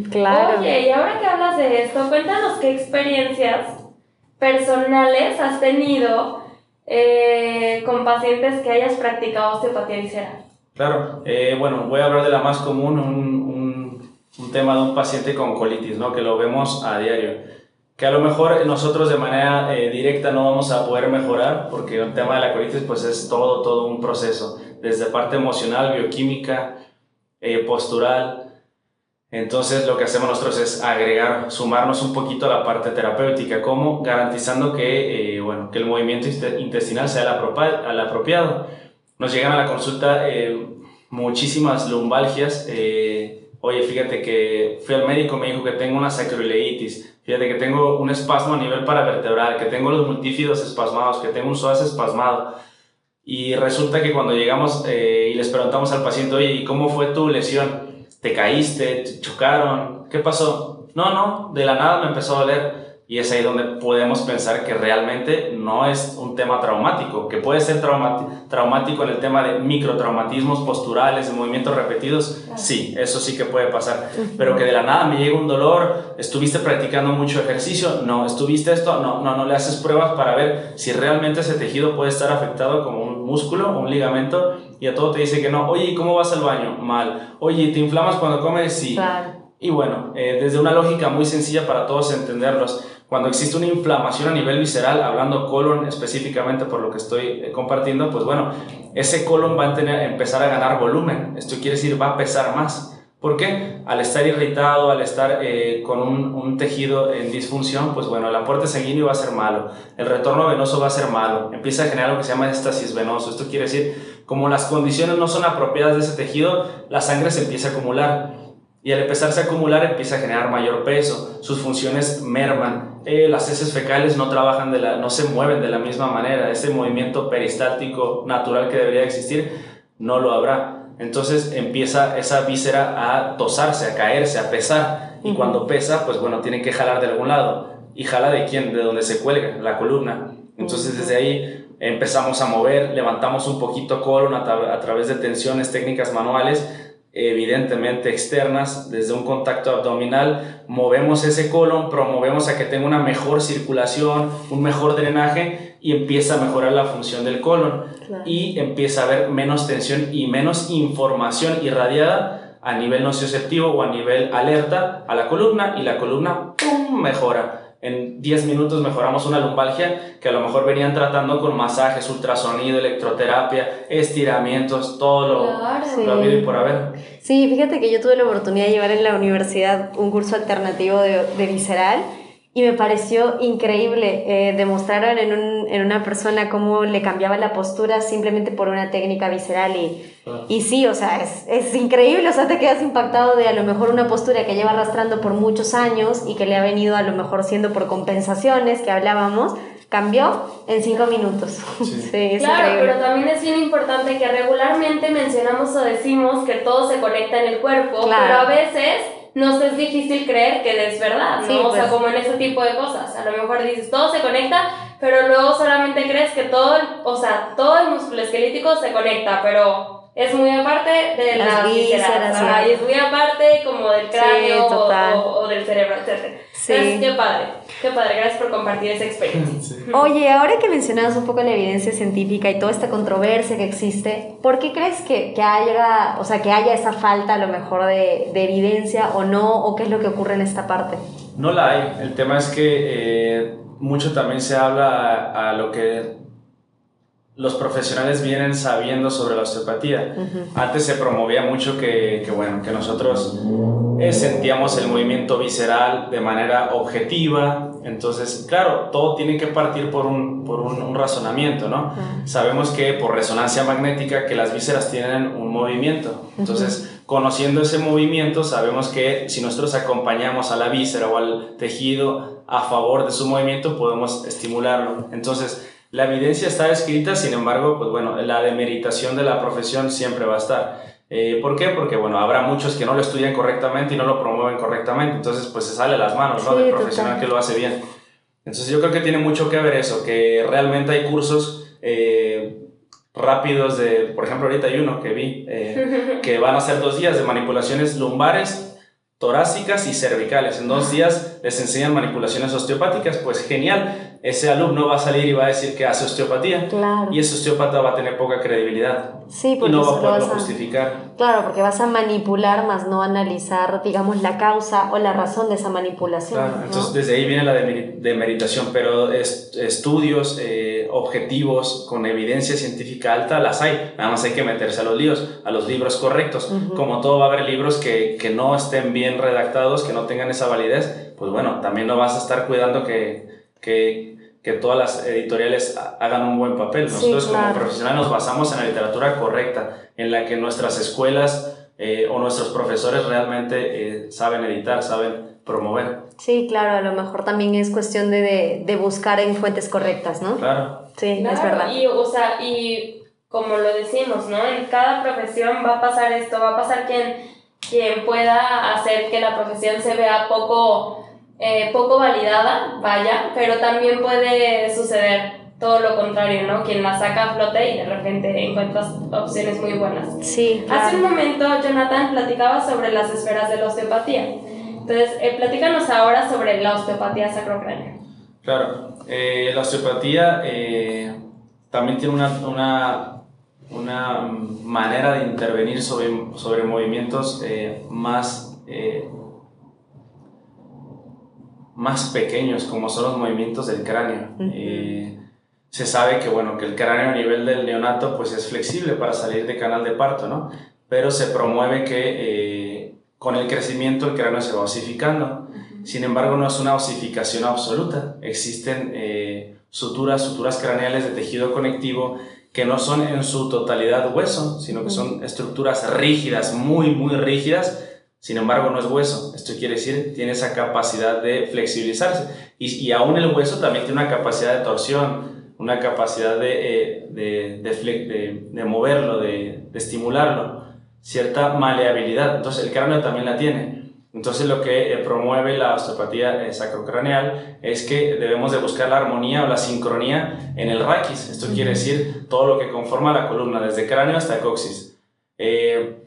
claro. Oye, y ahora que hablas de esto, cuéntanos qué experiencias personales has tenido eh, con pacientes que hayas practicado osteopatía visceral? Claro, eh, bueno, voy a hablar de la más común, un, un, tema de un paciente con colitis, ¿no? que lo vemos a diario. Que a lo mejor nosotros de manera eh, directa no vamos a poder mejorar, porque el tema de la colitis pues es todo, todo un proceso, desde parte emocional, bioquímica, postural, entonces lo que hacemos nosotros es agregar, sumarnos un poquito a la parte terapéutica, como garantizando que, eh, bueno, que el movimiento intestinal sea el apropiado. Nos llegan a la consulta eh, muchísimas lumbalgias. Eh, Oye, fíjate que fui al médico, me dijo que tengo una sacroileitis, fíjate que tengo un espasmo a nivel paravertebral, que tengo los multífidos espasmados, que tengo un psoas espasmado. Y resulta que cuando llegamos y les preguntamos al paciente, oye, ¿y cómo fue tu lesión? te caíste, te chocaron, ¿qué pasó? No, no, de la nada me empezó a doler. Y es ahí donde podemos pensar que realmente no es un tema traumático, que puede ser traumático en el tema de microtraumatismos posturales, de movimientos repetidos, sí, eso sí que puede pasar. Pero que de la nada me llega un dolor, estuviste practicando mucho ejercicio, no, estuviste esto, no, no, no le haces pruebas para ver si realmente ese tejido puede estar afectado como un músculo, un ligamento, y a todo te dice que no. Oye, ¿cómo vas al baño? Mal. Oye, ¿te inflamas cuando comes? Sí. Y bueno, eh, desde una lógica muy sencilla para todos entenderlos, cuando existe una inflamación a nivel visceral, hablando colon específicamente por lo que estoy eh, compartiendo, pues bueno, ese colon va a empezar a ganar volumen. Esto quiere decir, va a pesar más. ¿Por qué? Al estar irritado, al estar eh, con un, un, tejido en disfunción, pues bueno, el aporte sanguíneo va a ser malo, el retorno venoso va a ser malo, empieza a generar lo que se llama éstasis venoso. Esto quiere decir, como las condiciones no son apropiadas de ese tejido, la sangre se empieza a acumular y al empezarse a acumular empieza a generar mayor peso, sus funciones merman, eh, las heces fecales no trabajan de la, no se mueven de la misma manera, ese movimiento peristáltico natural que debería existir no lo habrá. Entonces empieza esa víscera a tosarse, a caerse, a pesar. Y cuando pesa, pues bueno, tiene que jalar de algún lado. ¿Y jala de quién? De donde se cuelga, la columna. Entonces desde ahí empezamos a mover, levantamos un poquito colon a, a través de tensiones técnicas manuales evidentemente externas, desde un contacto abdominal, movemos ese colon, promovemos a que tenga una mejor circulación, un mejor drenaje y empieza a mejorar la función del colon. Y empieza a haber menos tensión y menos información irradiada a nivel nocioceptivo o a nivel alerta a la columna y la columna ¡pum! mejora en 10 minutos mejoramos una lumbalgia que a lo mejor venían tratando con masajes, ultrasonido, electroterapia, estiramientos, todo lo, claro. y por haber. Sí, fíjate que yo tuve la oportunidad de llevar en la universidad un curso alternativo de, de visceral y me pareció increíble. Eh, demostraron en, un, en, una persona cómo le cambiaba la postura simplemente por una técnica visceral y, ah. y sí, o sea, es, es, increíble, o sea, te quedas impactado de a lo mejor una postura que lleva arrastrando por muchos años y que le ha venido a lo mejor siendo por compensaciones que hablábamos, cambió en cinco minutos. Sí. claro, pero también es bien importante que regularmente mencionamos o decimos que todo se conecta en el cuerpo, pero a veces nos es difícil creer que es verdad, ¿no? o sea, pues. como en ese tipo de cosas. A lo mejor dices, todo se conecta, pero luego solamente crees que todo, o sea, todo el músculo esquelético se conecta, pero es muy aparte de las, vísceras, y es muy aparte como del cráneo o, del cerebro, etc. Sí. Entonces, qué padre, qué padre, gracias por compartir esa experiencia. Oye, ahora que mencionabas un poco la evidencia científica y toda esta controversia que existe, ¿por qué crees que, que haya, o sea, que haya esa falta a lo mejor de, de, evidencia o no, o qué es lo que ocurre en esta parte? No la hay, el tema es que eh, mucho también se habla a, a lo que los profesionales vienen sabiendo sobre la osteopatía. Antes se promovía mucho que, que bueno, que nosotros eh, sentíamos el movimiento visceral de manera objetiva. Entonces, claro, todo tiene que partir por un, por un, razonamiento, ¿no? Sabemos que por resonancia magnética que las vísceras tienen un movimiento. Entonces, conociendo ese movimiento, sabemos que si nosotros acompañamos a la víscera o al tejido a favor de su movimiento, podemos estimularlo. Entonces, la evidencia está escrita, sin embargo, pues bueno, la demeritación de la profesión siempre va a estar. Eh, ¿Por qué? Porque, bueno, habrá muchos que no lo estudian correctamente y no lo promueven correctamente, entonces pues se sale las manos, ¿no? Del profesional que lo hace bien. Entonces yo creo que tiene mucho que ver eso, que realmente hay cursos eh, rápidos de, por ejemplo, ahorita hay uno que vi, eh, que van a ser dos días de manipulaciones lumbares, torácicas y cervicales. En dos días les enseñan manipulaciones osteopáticas, pues genial ese alumno va a salir y va a decir que hace osteopatía. Y ese osteópata va a tener poca credibilidad. Sí, y no va a poderlo justificar. Claro, porque vas a manipular más no analizar, digamos, la causa o la razón de esa manipulación. Claro, entonces desde ahí viene la demeritación, pero estudios eh, objetivos con evidencia científica alta las hay. Nada más hay que meterse a los líos, a los libros correctos. Como todo va a haber libros que, que no estén bien redactados, que no tengan esa validez, pues bueno, también no vas a estar cuidando que que, que todas las editoriales hagan un buen papel. Nosotros como profesionales nos basamos en la literatura correcta, en la que nuestras escuelas eh, o nuestros profesores realmente eh, saben editar, saben promover. Sí, claro, a lo mejor también es cuestión de, de, buscar en fuentes correctas, ¿no? Claro. Sí, es verdad. Y, o sea, y como lo decimos, ¿no? En cada profesión va a pasar esto, va a pasar quien, quien pueda hacer que la profesión se vea poco eh, poco validada, vaya, pero también puede suceder todo lo contrario, ¿no? Quien la saca a flote y de repente encuentras opciones muy buenas. Sí. Hace un momento Jonathan platicaba sobre las esferas de la osteopatía. Entonces, eh, platícanos ahora sobre la osteopatía sacrocránea. Claro, eh, la osteopatía también tiene una, una, una, manera de intervenir sobre, sobre movimientos más más pequeños, como son los movimientos del cráneo. Eh, se sabe que, bueno, que el cráneo a nivel del neonato pues es flexible para salir de canal de parto, ¿no? Pero se promueve que eh, con el crecimiento el cráneo se va osificando. Sin embargo, no es una osificación absoluta. Existen eh, suturas, suturas craneales de tejido conectivo que no son en su totalidad hueso, sino que son estructuras rígidas, muy, muy rígidas, sin embargo, no es hueso. Esto quiere decir, tiene esa capacidad de flexibilizarse. Y, y aún el hueso también tiene una capacidad de torsión, una capacidad de, eh, de, de, de moverlo, de, estimularlo, cierta maleabilidad. Entonces, el cráneo también la tiene. Entonces, lo que eh, promueve la osteopatía eh, sacrocraneal es que debemos de buscar la armonía o la sincronía en el raquis. Esto quiere decir todo lo que conforma la columna, desde cráneo hasta coxis. Eh,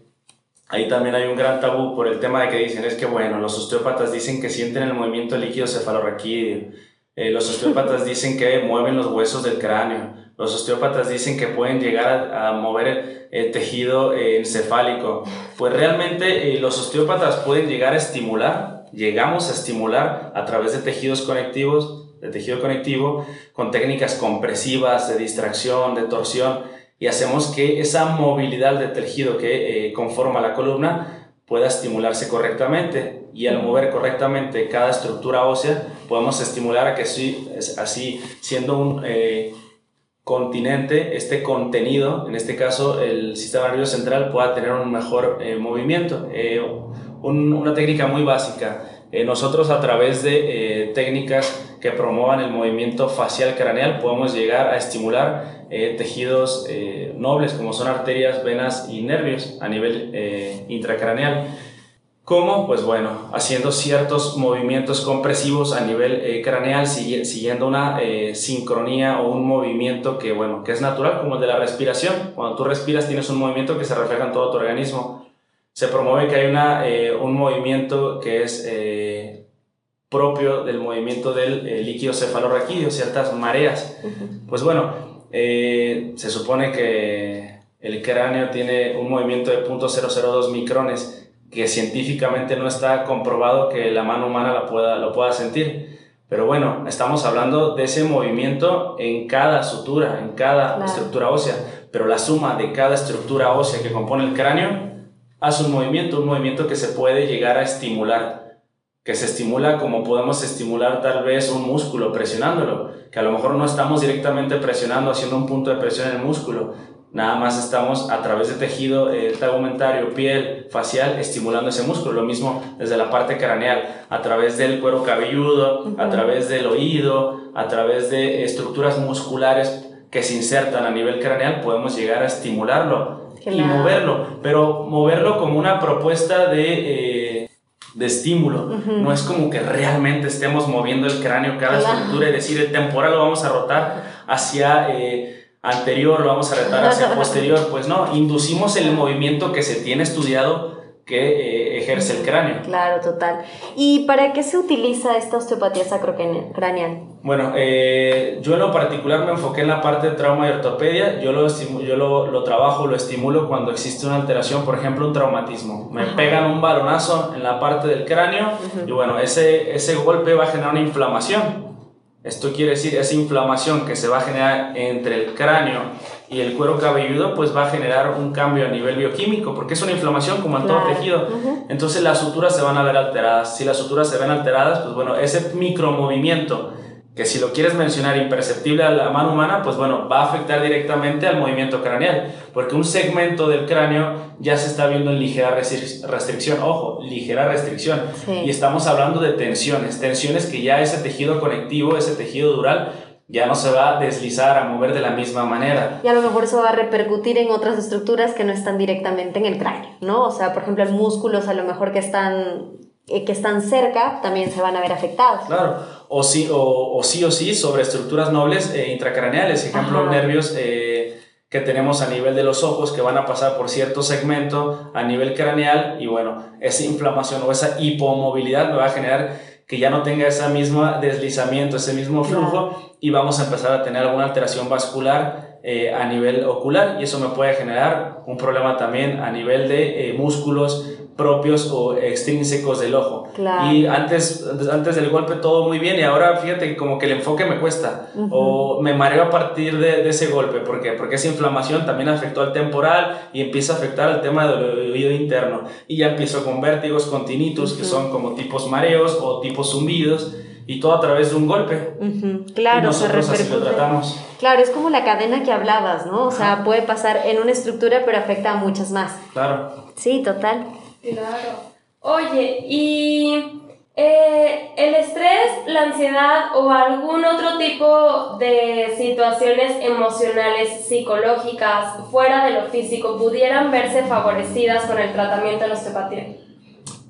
Ahí también hay un gran tabú por el tema de que dicen, es que bueno, los osteópatas dicen que sienten el movimiento líquido cefalorraquídeo, eh, los osteópatas dicen que mueven los huesos del cráneo, los osteópatas dicen que pueden llegar a, mover el, tejido eh, encefálico. Pues realmente eh, los osteópatas pueden llegar a estimular, llegamos a estimular a través de tejidos conectivos, de tejido conectivo, con técnicas compresivas, de distracción, de torsión, y hacemos que esa movilidad del tejido que eh, conforma la columna pueda estimularse correctamente y al mover correctamente cada estructura ósea podemos estimular a que así, así siendo un eh, continente, este contenido, en este caso el sistema nervioso central, pueda tener un mejor eh, movimiento. una técnica muy básica. nosotros a través de técnicas que promuevan el movimiento facial craneal podemos llegar a estimular eh, tejidos eh, nobles como son arterias, venas y nervios a nivel eh, intracraneal. ¿Cómo? Pues bueno, haciendo ciertos movimientos compresivos a nivel craneal, siguiendo una sincronía o un movimiento que, bueno, que es natural, como el de la respiración. Cuando tú respiras tienes un movimiento que se refleja en todo tu organismo. Se promueve que hay una, un movimiento que es propio del movimiento del líquido cefalorraquídeo, ciertas mareas. Pues bueno, eh, se supone que el cráneo tiene un movimiento de 0.002 micrones que científicamente no está comprobado que la mano humana la pueda, lo pueda sentir. Pero bueno, estamos hablando de ese movimiento en cada sutura, en cada estructura ósea, pero la suma de cada estructura ósea que compone el cráneo hace un movimiento, un movimiento que se puede llegar a estimular, que se estimula como podemos estimular tal vez un músculo presionándolo, que a lo mejor no estamos directamente presionando, haciendo un punto de presión en el músculo, Nada más estamos a través de tejido eh, tegumentario, piel, facial, estimulando ese músculo. Lo mismo desde la parte craneal, a través del cuero cabelludo, a través del oído, a través de estructuras musculares que se insertan a nivel craneal, podemos llegar a estimularlo y moverlo. Pero moverlo como una propuesta de... Eh, de estímulo. No es como que realmente estemos moviendo el cráneo, cada estructura y decir el temporal lo vamos a rotar hacia eh, anterior, lo vamos a retar hacia posterior, pues no, inducimos el movimiento que se tiene estudiado que eh, ejerce el cráneo. Claro, total. ¿Y para qué se utiliza esta osteopatía sacrocraneal? Bueno, eh, yo en lo particular me enfoqué en la parte de trauma y ortopedia. Yo lo, yo lo, lo trabajo, lo estimulo cuando existe una alteración, por ejemplo, un traumatismo. Me pegan un balonazo en la parte del cráneo y bueno, ese, ese golpe va a generar una inflamación. Esto quiere decir, esa inflamación que se va a generar entre el cráneo y el cuero cabelludo, pues va a generar un cambio a nivel bioquímico, porque es una inflamación como en todo tejido. Entonces las suturas se van a ver alteradas. Si las suturas se ven alteradas, pues bueno, ese micromovimiento que si lo quieres mencionar imperceptible a la mano humana, pues bueno, va a afectar directamente al movimiento craneal, porque un segmento del cráneo ya se está viendo en ligera restricción, ojo, ligera restricción, y estamos hablando de tensiones, tensiones que ya ese tejido conectivo, ese tejido dural, ya no se va a deslizar, a mover de la misma manera. Y a lo mejor eso va a repercutir en otras estructuras que no están directamente en el cráneo, ¿no? O sea, por ejemplo, en músculos a lo mejor que están eh, que están cerca también se van a ver afectados. Claro, o sí o, o sí, o sí sobre estructuras nobles e intracraneales, ejemplo, nervios eh, que tenemos a nivel de los ojos que van a pasar por cierto segmento a nivel craneal y bueno, esa inflamación o esa hipomovilidad me va a generar que ya no tenga ese mismo deslizamiento, ese mismo flujo y vamos a empezar a tener alguna alteración vascular eh, a nivel ocular y eso me puede generar un problema también a nivel de músculos, propios o extrínsecos del ojo. Y antes, antes del golpe todo muy bien y ahora fíjate como que el enfoque me cuesta o me mareo a partir de, de, ese golpe. ¿Por qué? Porque esa inflamación también afectó al temporal y empieza a afectar al tema del oído interno. Y ya empiezo con vértigos, con tinnitus, que son como tipos mareos o tipos zumbidos y todo a través de un golpe. Claro, y nosotros así lo tratamos. Claro, es como la cadena que hablabas, ¿no? O sea, puede pasar en una estructura, pero afecta a muchas más. Claro. Sí, total. Claro. Oye, ¿y eh, el estrés, la ansiedad o algún otro tipo de situaciones emocionales, psicológicas, fuera de lo físico, pudieran verse favorecidas con el tratamiento de la osteopatía?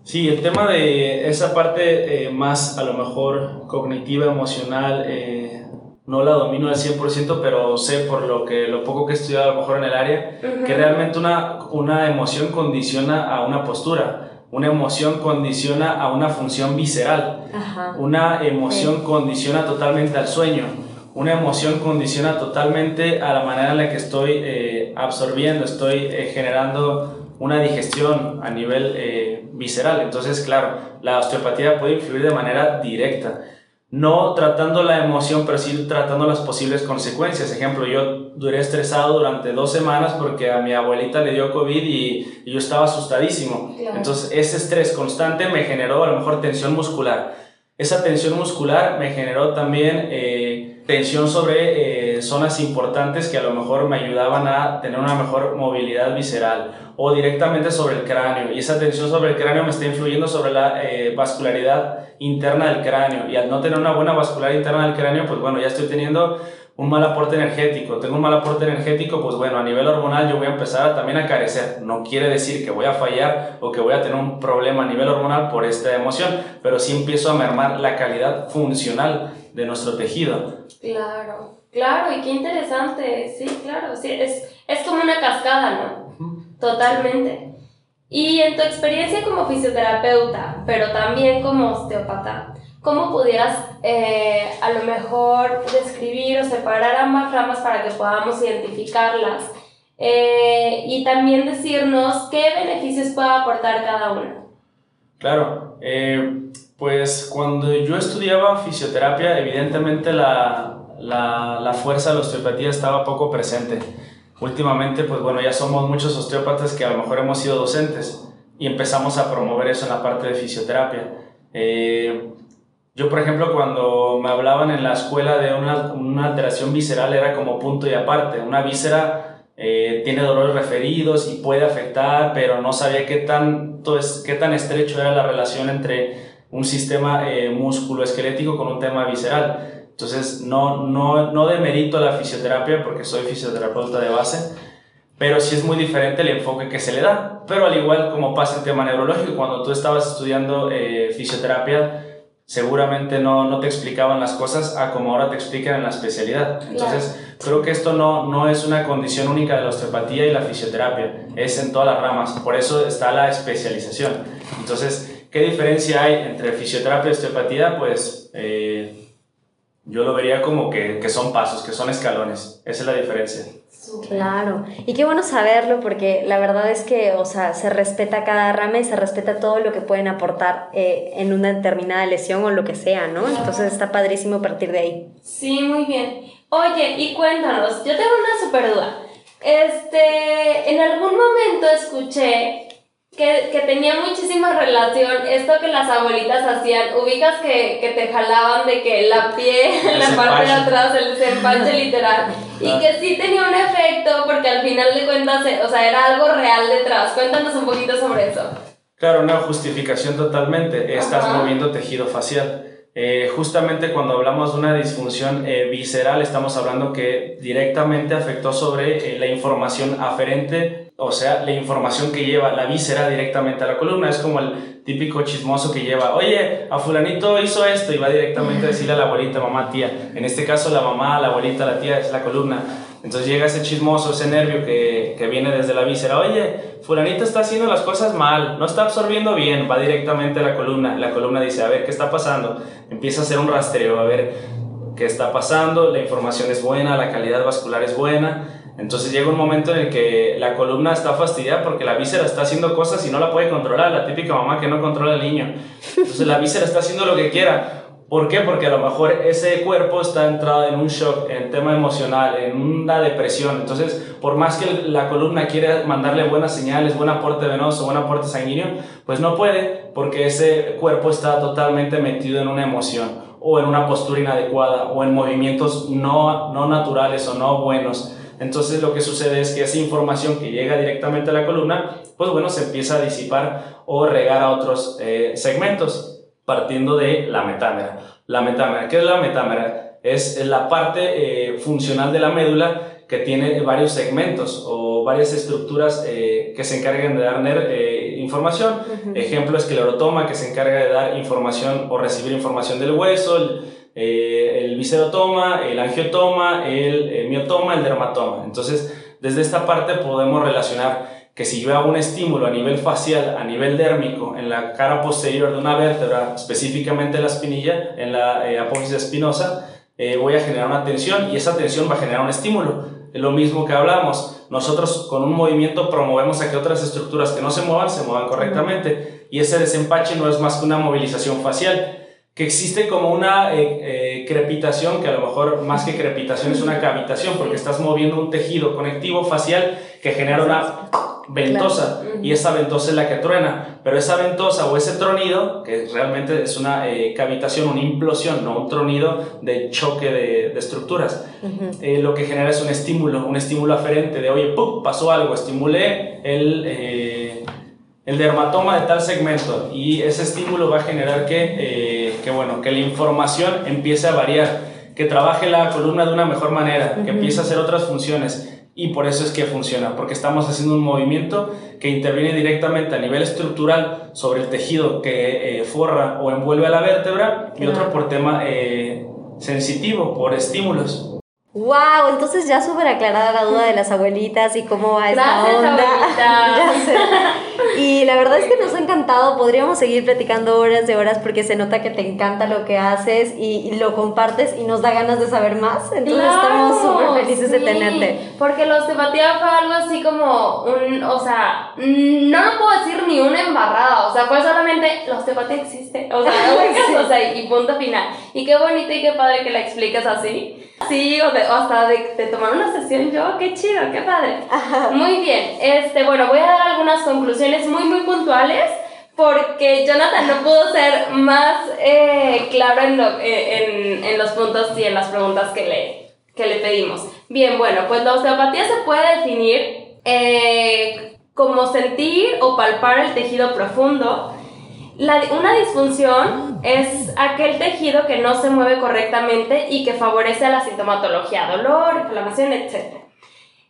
Sí, el tema de esa parte eh, más a lo mejor cognitiva, emocional, eh, no la domino al 100%, pero sé por lo, que, lo poco que he estudiado a lo mejor en el área, que realmente una, una emoción condiciona a una postura, una emoción condiciona a una función visceral, una emoción condiciona totalmente al sueño, una emoción condiciona totalmente a la manera en la que estoy eh, absorbiendo, estoy eh, generando una digestión a nivel eh, visceral. Entonces, claro, la osteopatía puede influir de manera directa no tratando la emoción, pero sí tratando las posibles consecuencias. Ejemplo, yo duré estresado durante dos semanas porque a mi abuelita le dio COVID y, yo estaba asustadísimo. Entonces, ese estrés constante me generó a lo mejor tensión muscular. Esa tensión muscular me generó también eh, tensión sobre eh, zonas importantes que a lo mejor me ayudaban a tener una mejor movilidad visceral o directamente sobre el cráneo. Y esa tensión sobre el cráneo me está influyendo sobre la eh, vascularidad interna del cráneo. Y al no tener una buena vascularidad interna del cráneo pues bueno ya estoy teniendo un mal aporte energético. Tengo un mal aporte energético pues bueno a nivel hormonal yo voy a empezar también a carecer. No quiere decir que voy a fallar o que voy a tener un problema a nivel hormonal por esta emoción pero sí empiezo a mermar la calidad funcional de nuestro tejido claro claro y qué interesante sí claro sí es, es como una cascada no Totalmente. Y en tu experiencia como fisioterapeuta, pero también como osteópata, ¿cómo pudieras eh, a lo mejor describir o separar ambas ramas para que podamos identificarlas? Eh, y también decirnos qué beneficios puede aportar cada una. Claro, eh, Pues cuando yo estudiaba fisioterapia, evidentemente la, la, la fuerza de la osteopatía estaba poco presente. Últimamente, pues bueno, ya somos muchos osteópatas que a lo mejor hemos sido docentes y empezamos a promover eso en la parte de fisioterapia. Eh, yo, por ejemplo, cuando me hablaban en la escuela de una, una alteración visceral era como punto y aparte. Una víscera eh, tiene dolores referidos y puede afectar, pero no sabía qué, tanto qué tan estrecho era la relación entre un sistema eh, músculo-esquelético con un tema visceral. Entonces, no, no, no demerito la fisioterapia porque soy fisioterapeuta de base, pero sí es muy diferente el enfoque que se le da. Pero al igual como pasa en tema neurológico, cuando tú estabas estudiando eh, fisioterapia, seguramente no, no te explicaban las cosas a como ahora te explican en la especialidad. Entonces, creo que esto no, no es una condición única de la osteopatía y la fisioterapia, es en todas las ramas, por eso está la especialización. Entonces, ¿qué diferencia hay entre fisioterapia y osteopatía? Pues eh, yo lo vería como que, que, son pasos, que son escalones. Esa es la diferencia. Claro, y qué bueno saberlo porque la verdad es que, o sea, se respeta cada rama y se respeta todo lo que pueden aportar eh, en una determinada lesión o lo que sea, ¿no? Entonces está padrísimo partir de ahí. Sí, muy bien. Oye, y cuéntanos, yo tengo una super duda. Este, en algún momento escuché que, que, tenía muchísima relación esto que las abuelitas hacían, ubicas que, que te jalaban de que la pie en la parte de atrás, el desempache literal, y que sí tenía un efecto porque al final de cuentas, eh, o sea, era algo real detrás. Cuéntanos un poquito sobre eso. Claro, una justificación totalmente, estás moviendo tejido facial. Eh, justamente cuando hablamos de una disfunción eh, visceral, estamos hablando que directamente afectó sobre eh, la información aferente o sea, la información que lleva la víscera directamente a la columna. Es como el típico chismoso que lleva, oye, a fulanito hizo esto y va directamente a decirle a la abuelita, mamá, tía. En este caso la mamá, la abuelita, la tía es la columna. Entonces llega ese chismoso, ese nervio que, que viene desde la víscera, oye, fulanito está haciendo las cosas mal, no está absorbiendo bien, va directamente a la columna. La columna dice, a ver, ¿qué está pasando? Empieza a hacer un rastreo, a ver qué está pasando, la información es buena, la calidad vascular es buena entonces llega un momento en el que la columna está fastidiada porque la víscera está haciendo cosas y no la puede controlar, la típica mamá que no controla al niño. Entonces la víscera está haciendo lo que quiera. ¿Por qué? Porque a lo mejor ese cuerpo está entrado en un shock, en tema emocional, en una depresión. Entonces, por más que la columna quiera mandarle buenas señales, buen aporte venoso, buen aporte sanguíneo, pues no puede porque ese cuerpo está totalmente metido en una emoción o en una postura inadecuada o en movimientos no, no naturales o no buenos. Entonces lo que sucede es que esa información que llega directamente a la columna, pues bueno, se empieza a disipar o regar a otros eh, segmentos, partiendo de la metámera. La metámera, ¿qué es la metámera? Es la parte eh, funcional de la médula que tiene varios segmentos o varias estructuras eh, que se encargan de dar información. Ejemplo, esclerotoma que se encarga de dar información o recibir información del hueso, eh, el viscerotoma, el angiotoma, el, eh, miotoma, el dermatoma. Entonces, desde esta parte podemos relacionar que si yo hago un estímulo a nivel facial, a nivel dérmico, en la cara posterior de una vértebra, específicamente en la espinilla, en la eh, apófisis espinosa, voy a generar una tensión y esa tensión va a generar un estímulo. Es lo mismo que hablamos. Nosotros con un movimiento promovemos a que otras estructuras que no se muevan se muevan correctamente y ese desempache no es más que una movilización facial que existe como una eh, eh, crepitación, que a lo mejor más que crepitación es una cavitación, porque estás moviendo un tejido conectivo facial que genera una ventosa, y esa ventosa es la que truena, pero esa ventosa o ese tronido, que realmente es una eh, cavitación, una implosión, no un tronido de choque de, de estructuras, lo que genera es un estímulo, un estímulo aferente de, oye, ¡pum! pasó algo, estimulé el, el dermatoma de tal segmento, y ese estímulo va a generar que que bueno, que la información empiece a variar, que trabaje la columna de una mejor manera, que empiece a hacer otras funciones. Y por eso es que funciona, porque estamos haciendo un movimiento que interviene directamente a nivel estructural sobre el tejido que eh, forra o envuelve a la vértebra y otro por tema eh, sensitivo, por estímulos. Wow, entonces ya súper aclarada la duda de las abuelitas y cómo va esta Gracias, onda. ya sé. Y la verdad es que nos ha encantado, podríamos seguir platicando horas de horas porque se nota que te encanta lo que haces y, lo compartes y nos da ganas de saber más. Entonces estamos súper felices de tenerte. Porque la osteopatía fue algo así como un, o sea, no lo puedo decir ni una embarrada, o sea, fue solamente la osteopatía existe, o sea, o sea y punto final. Y qué bonito y qué padre que la expliques así. Sí, o, hasta de, tomar una sesión yo, qué chido, qué padre. Muy bien, este, bueno, voy a dar algunas conclusiones muy, muy puntuales porque Jonathan no pudo ser más eh, claro eh, en, los puntos y en las preguntas que le, que le pedimos. Bien, bueno, pues la osteopatía se puede definir eh, como sentir o palpar el tejido profundo una disfunción es aquel tejido que no se mueve correctamente y que favorece a la sintomatología, dolor, inflamación, etc.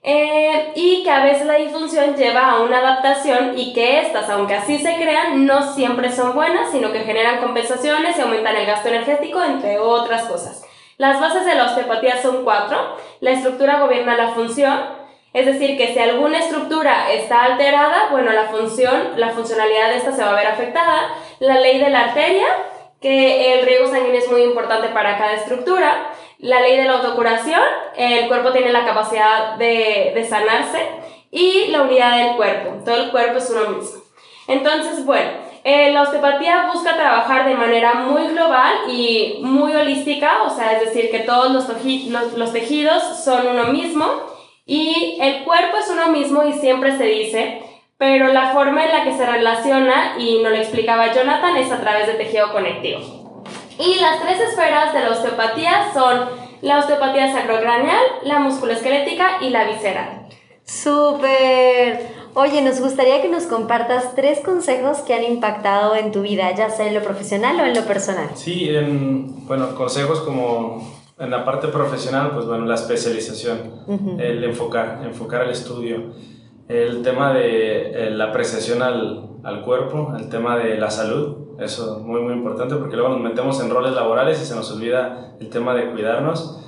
Eh, y que a veces la disfunción lleva a una adaptación y que estas, aunque así se crean, no siempre son buenas, sino que generan compensaciones y aumentan el gasto energético, entre otras cosas. Las bases de la osteopatía son cuatro. La estructura gobierna la función, es decir, que si alguna estructura está alterada, bueno, la función, la funcionalidad de esta se va a ver afectada. La ley de la arteria, que el riego sanguíneo es muy importante para cada estructura. La ley de la autocuración, el cuerpo tiene la capacidad de, sanarse. Y la unidad del cuerpo, todo el cuerpo es uno mismo. Entonces, bueno, eh, la osteopatía busca trabajar de manera muy global y muy holística, o sea, es decir, que todos los, los tejidos son uno mismo y el cuerpo es uno mismo y siempre se dice, pero la forma en la que se relaciona, y nos lo explicaba Jonathan, es a través de tejido conectivo. Y las tres esferas de la osteopatía son la osteopatía sacrocraneal, la musculoesquelética y la visceral. ¡Súper! Oye, nos gustaría que nos compartas tres consejos que han impactado en tu vida, ya sea en lo profesional o en lo personal. Sí, bueno, consejos como en la parte profesional, pues bueno, la especialización, el enfocar, enfocar el estudio, el tema de eh, la apreciación al, al, cuerpo, el tema de la salud, eso es muy, muy importante porque luego nos metemos en roles laborales y se nos olvida el tema de cuidarnos.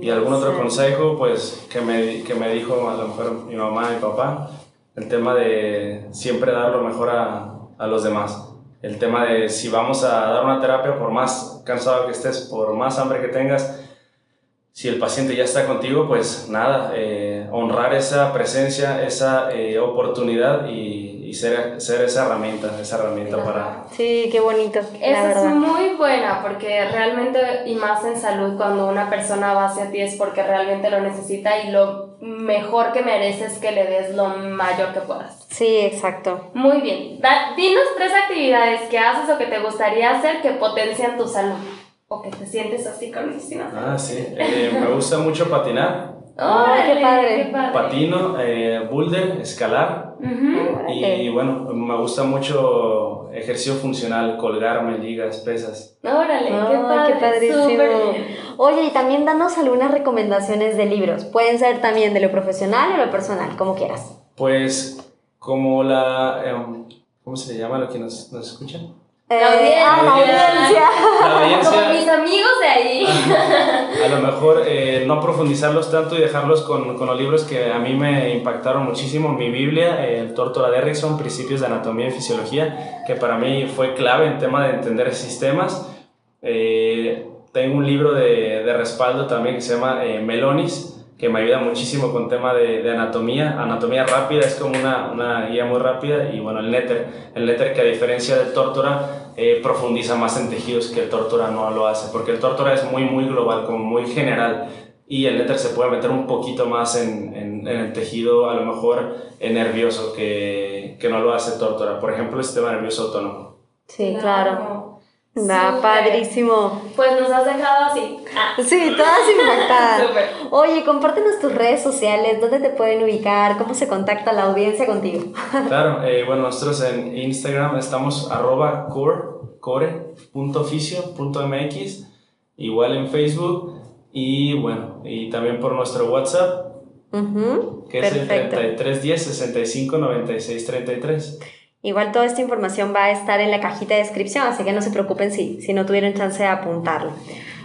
Y algún otro consejo, pues, que me, que me dijo a lo mejor mi mamá y papá, el tema de siempre dar lo mejor a, a los demás el tema de si vamos a dar una terapia, por más cansado que estés, por más hambre que tengas, si el paciente ya está contigo, pues nada, eh, honrar esa presencia, esa eh, oportunidad y, ser, ser, esa herramienta, esa herramienta para... Sí, qué bonito. Esa es muy buena porque realmente, y más en salud, cuando una persona va hacia ti es porque realmente lo necesita y lo mejor que mereces que le des lo mayor que puedas. Sí, exacto. Muy bien. dinos tres actividades que haces o que te gustaría hacer que potencian tu salud o que te sientes así con Ah, sí. Eh, me gusta mucho patinar. ¡Oh, qué, padre. Patino, eh, boulder, escalar. Y bueno, me gusta mucho ejercicio funcional, colgarme, ligas, pesas. Órale, qué padre. Qué padrísimo. Oye, y también danos algunas recomendaciones de libros. Pueden ser también de lo profesional o lo personal, como quieras. Pues, como la. Em, ¿Cómo se le llama a lo que nos, nos escuchan? La audiencia. La audiencia. Como mis amigos de ahí. A lo mejor eh, no profundizarlos tanto y dejarlos con, con, los libros que a mí me impactaron muchísimo. Mi Biblia, el Tórtola de Erickson, Principios de Anatomía y Fisiología, que para mí fue clave en tema de entender sistemas. Eh, tengo un libro de, de, respaldo también que se llama eh, Melonis, que me ayuda muchísimo con tema de, de, anatomía. Anatomía rápida es como una, una, guía muy rápida y bueno, el Netter, el Netter que a diferencia del Tórtora eh, profundiza más en tejidos que el Tórtora no lo hace, porque el Tórtora es muy, muy global, como muy general y el Netter se puede meter un poquito más en, en, el tejido, a lo mejor nervioso, que, que no lo hace Tórtora. Por ejemplo, el sistema nervioso autónomo. Sí, claro. Va, padrísimo. Pues nos has dejado así. Ah. Sí, todas impactadas. Oye, compártenos tus redes sociales, dónde te pueden ubicar, cómo se contacta la audiencia contigo. Claro, eh, bueno, nosotros en Instagram estamos arroba core, core.oficio.mx, igual en Facebook y bueno, y también por nuestro WhatsApp, que es el 3310 65 96 33. Igual toda esta información va a estar en la cajita de descripción, así que no se preocupen si, si no tuvieron chance de apuntarlo.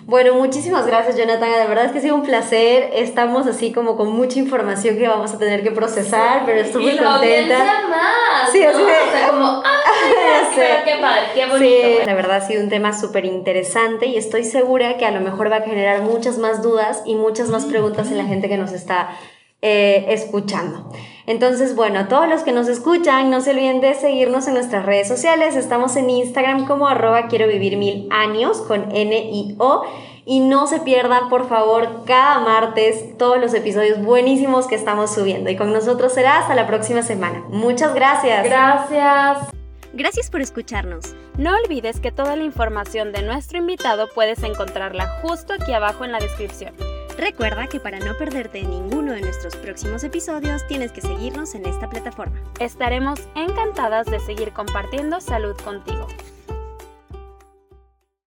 Bueno, muchísimas gracias Jonathan, de verdad es que ha sido un placer, estamos así como con mucha información que vamos a tener que procesar, pero estoy muy contenta. más, Sí, ¿no? así O sea, como, ¡ay, qué, sé. qué padre, qué bonito! Sí, la verdad ha sido un tema súper interesante y estoy segura que a lo mejor va a generar muchas más dudas y muchas más preguntas en la gente que nos está eh, escuchando. Entonces, bueno, a todos los que nos escuchan, no se olviden de seguirnos en nuestras redes sociales. Estamos en Instagram como arroba quiero vivir mil años con N y O. Y no se pierdan, por favor, cada martes todos los episodios buenísimos que estamos subiendo. Y con nosotros será hasta la próxima semana. Muchas gracias. Gracias. Gracias por escucharnos. No olvides que toda la información de nuestro invitado puedes encontrarla justo aquí abajo en la descripción. Recuerda que para no perderte ninguno de nuestros próximos episodios tienes que seguirnos en esta plataforma. Estaremos encantadas de seguir compartiendo salud contigo.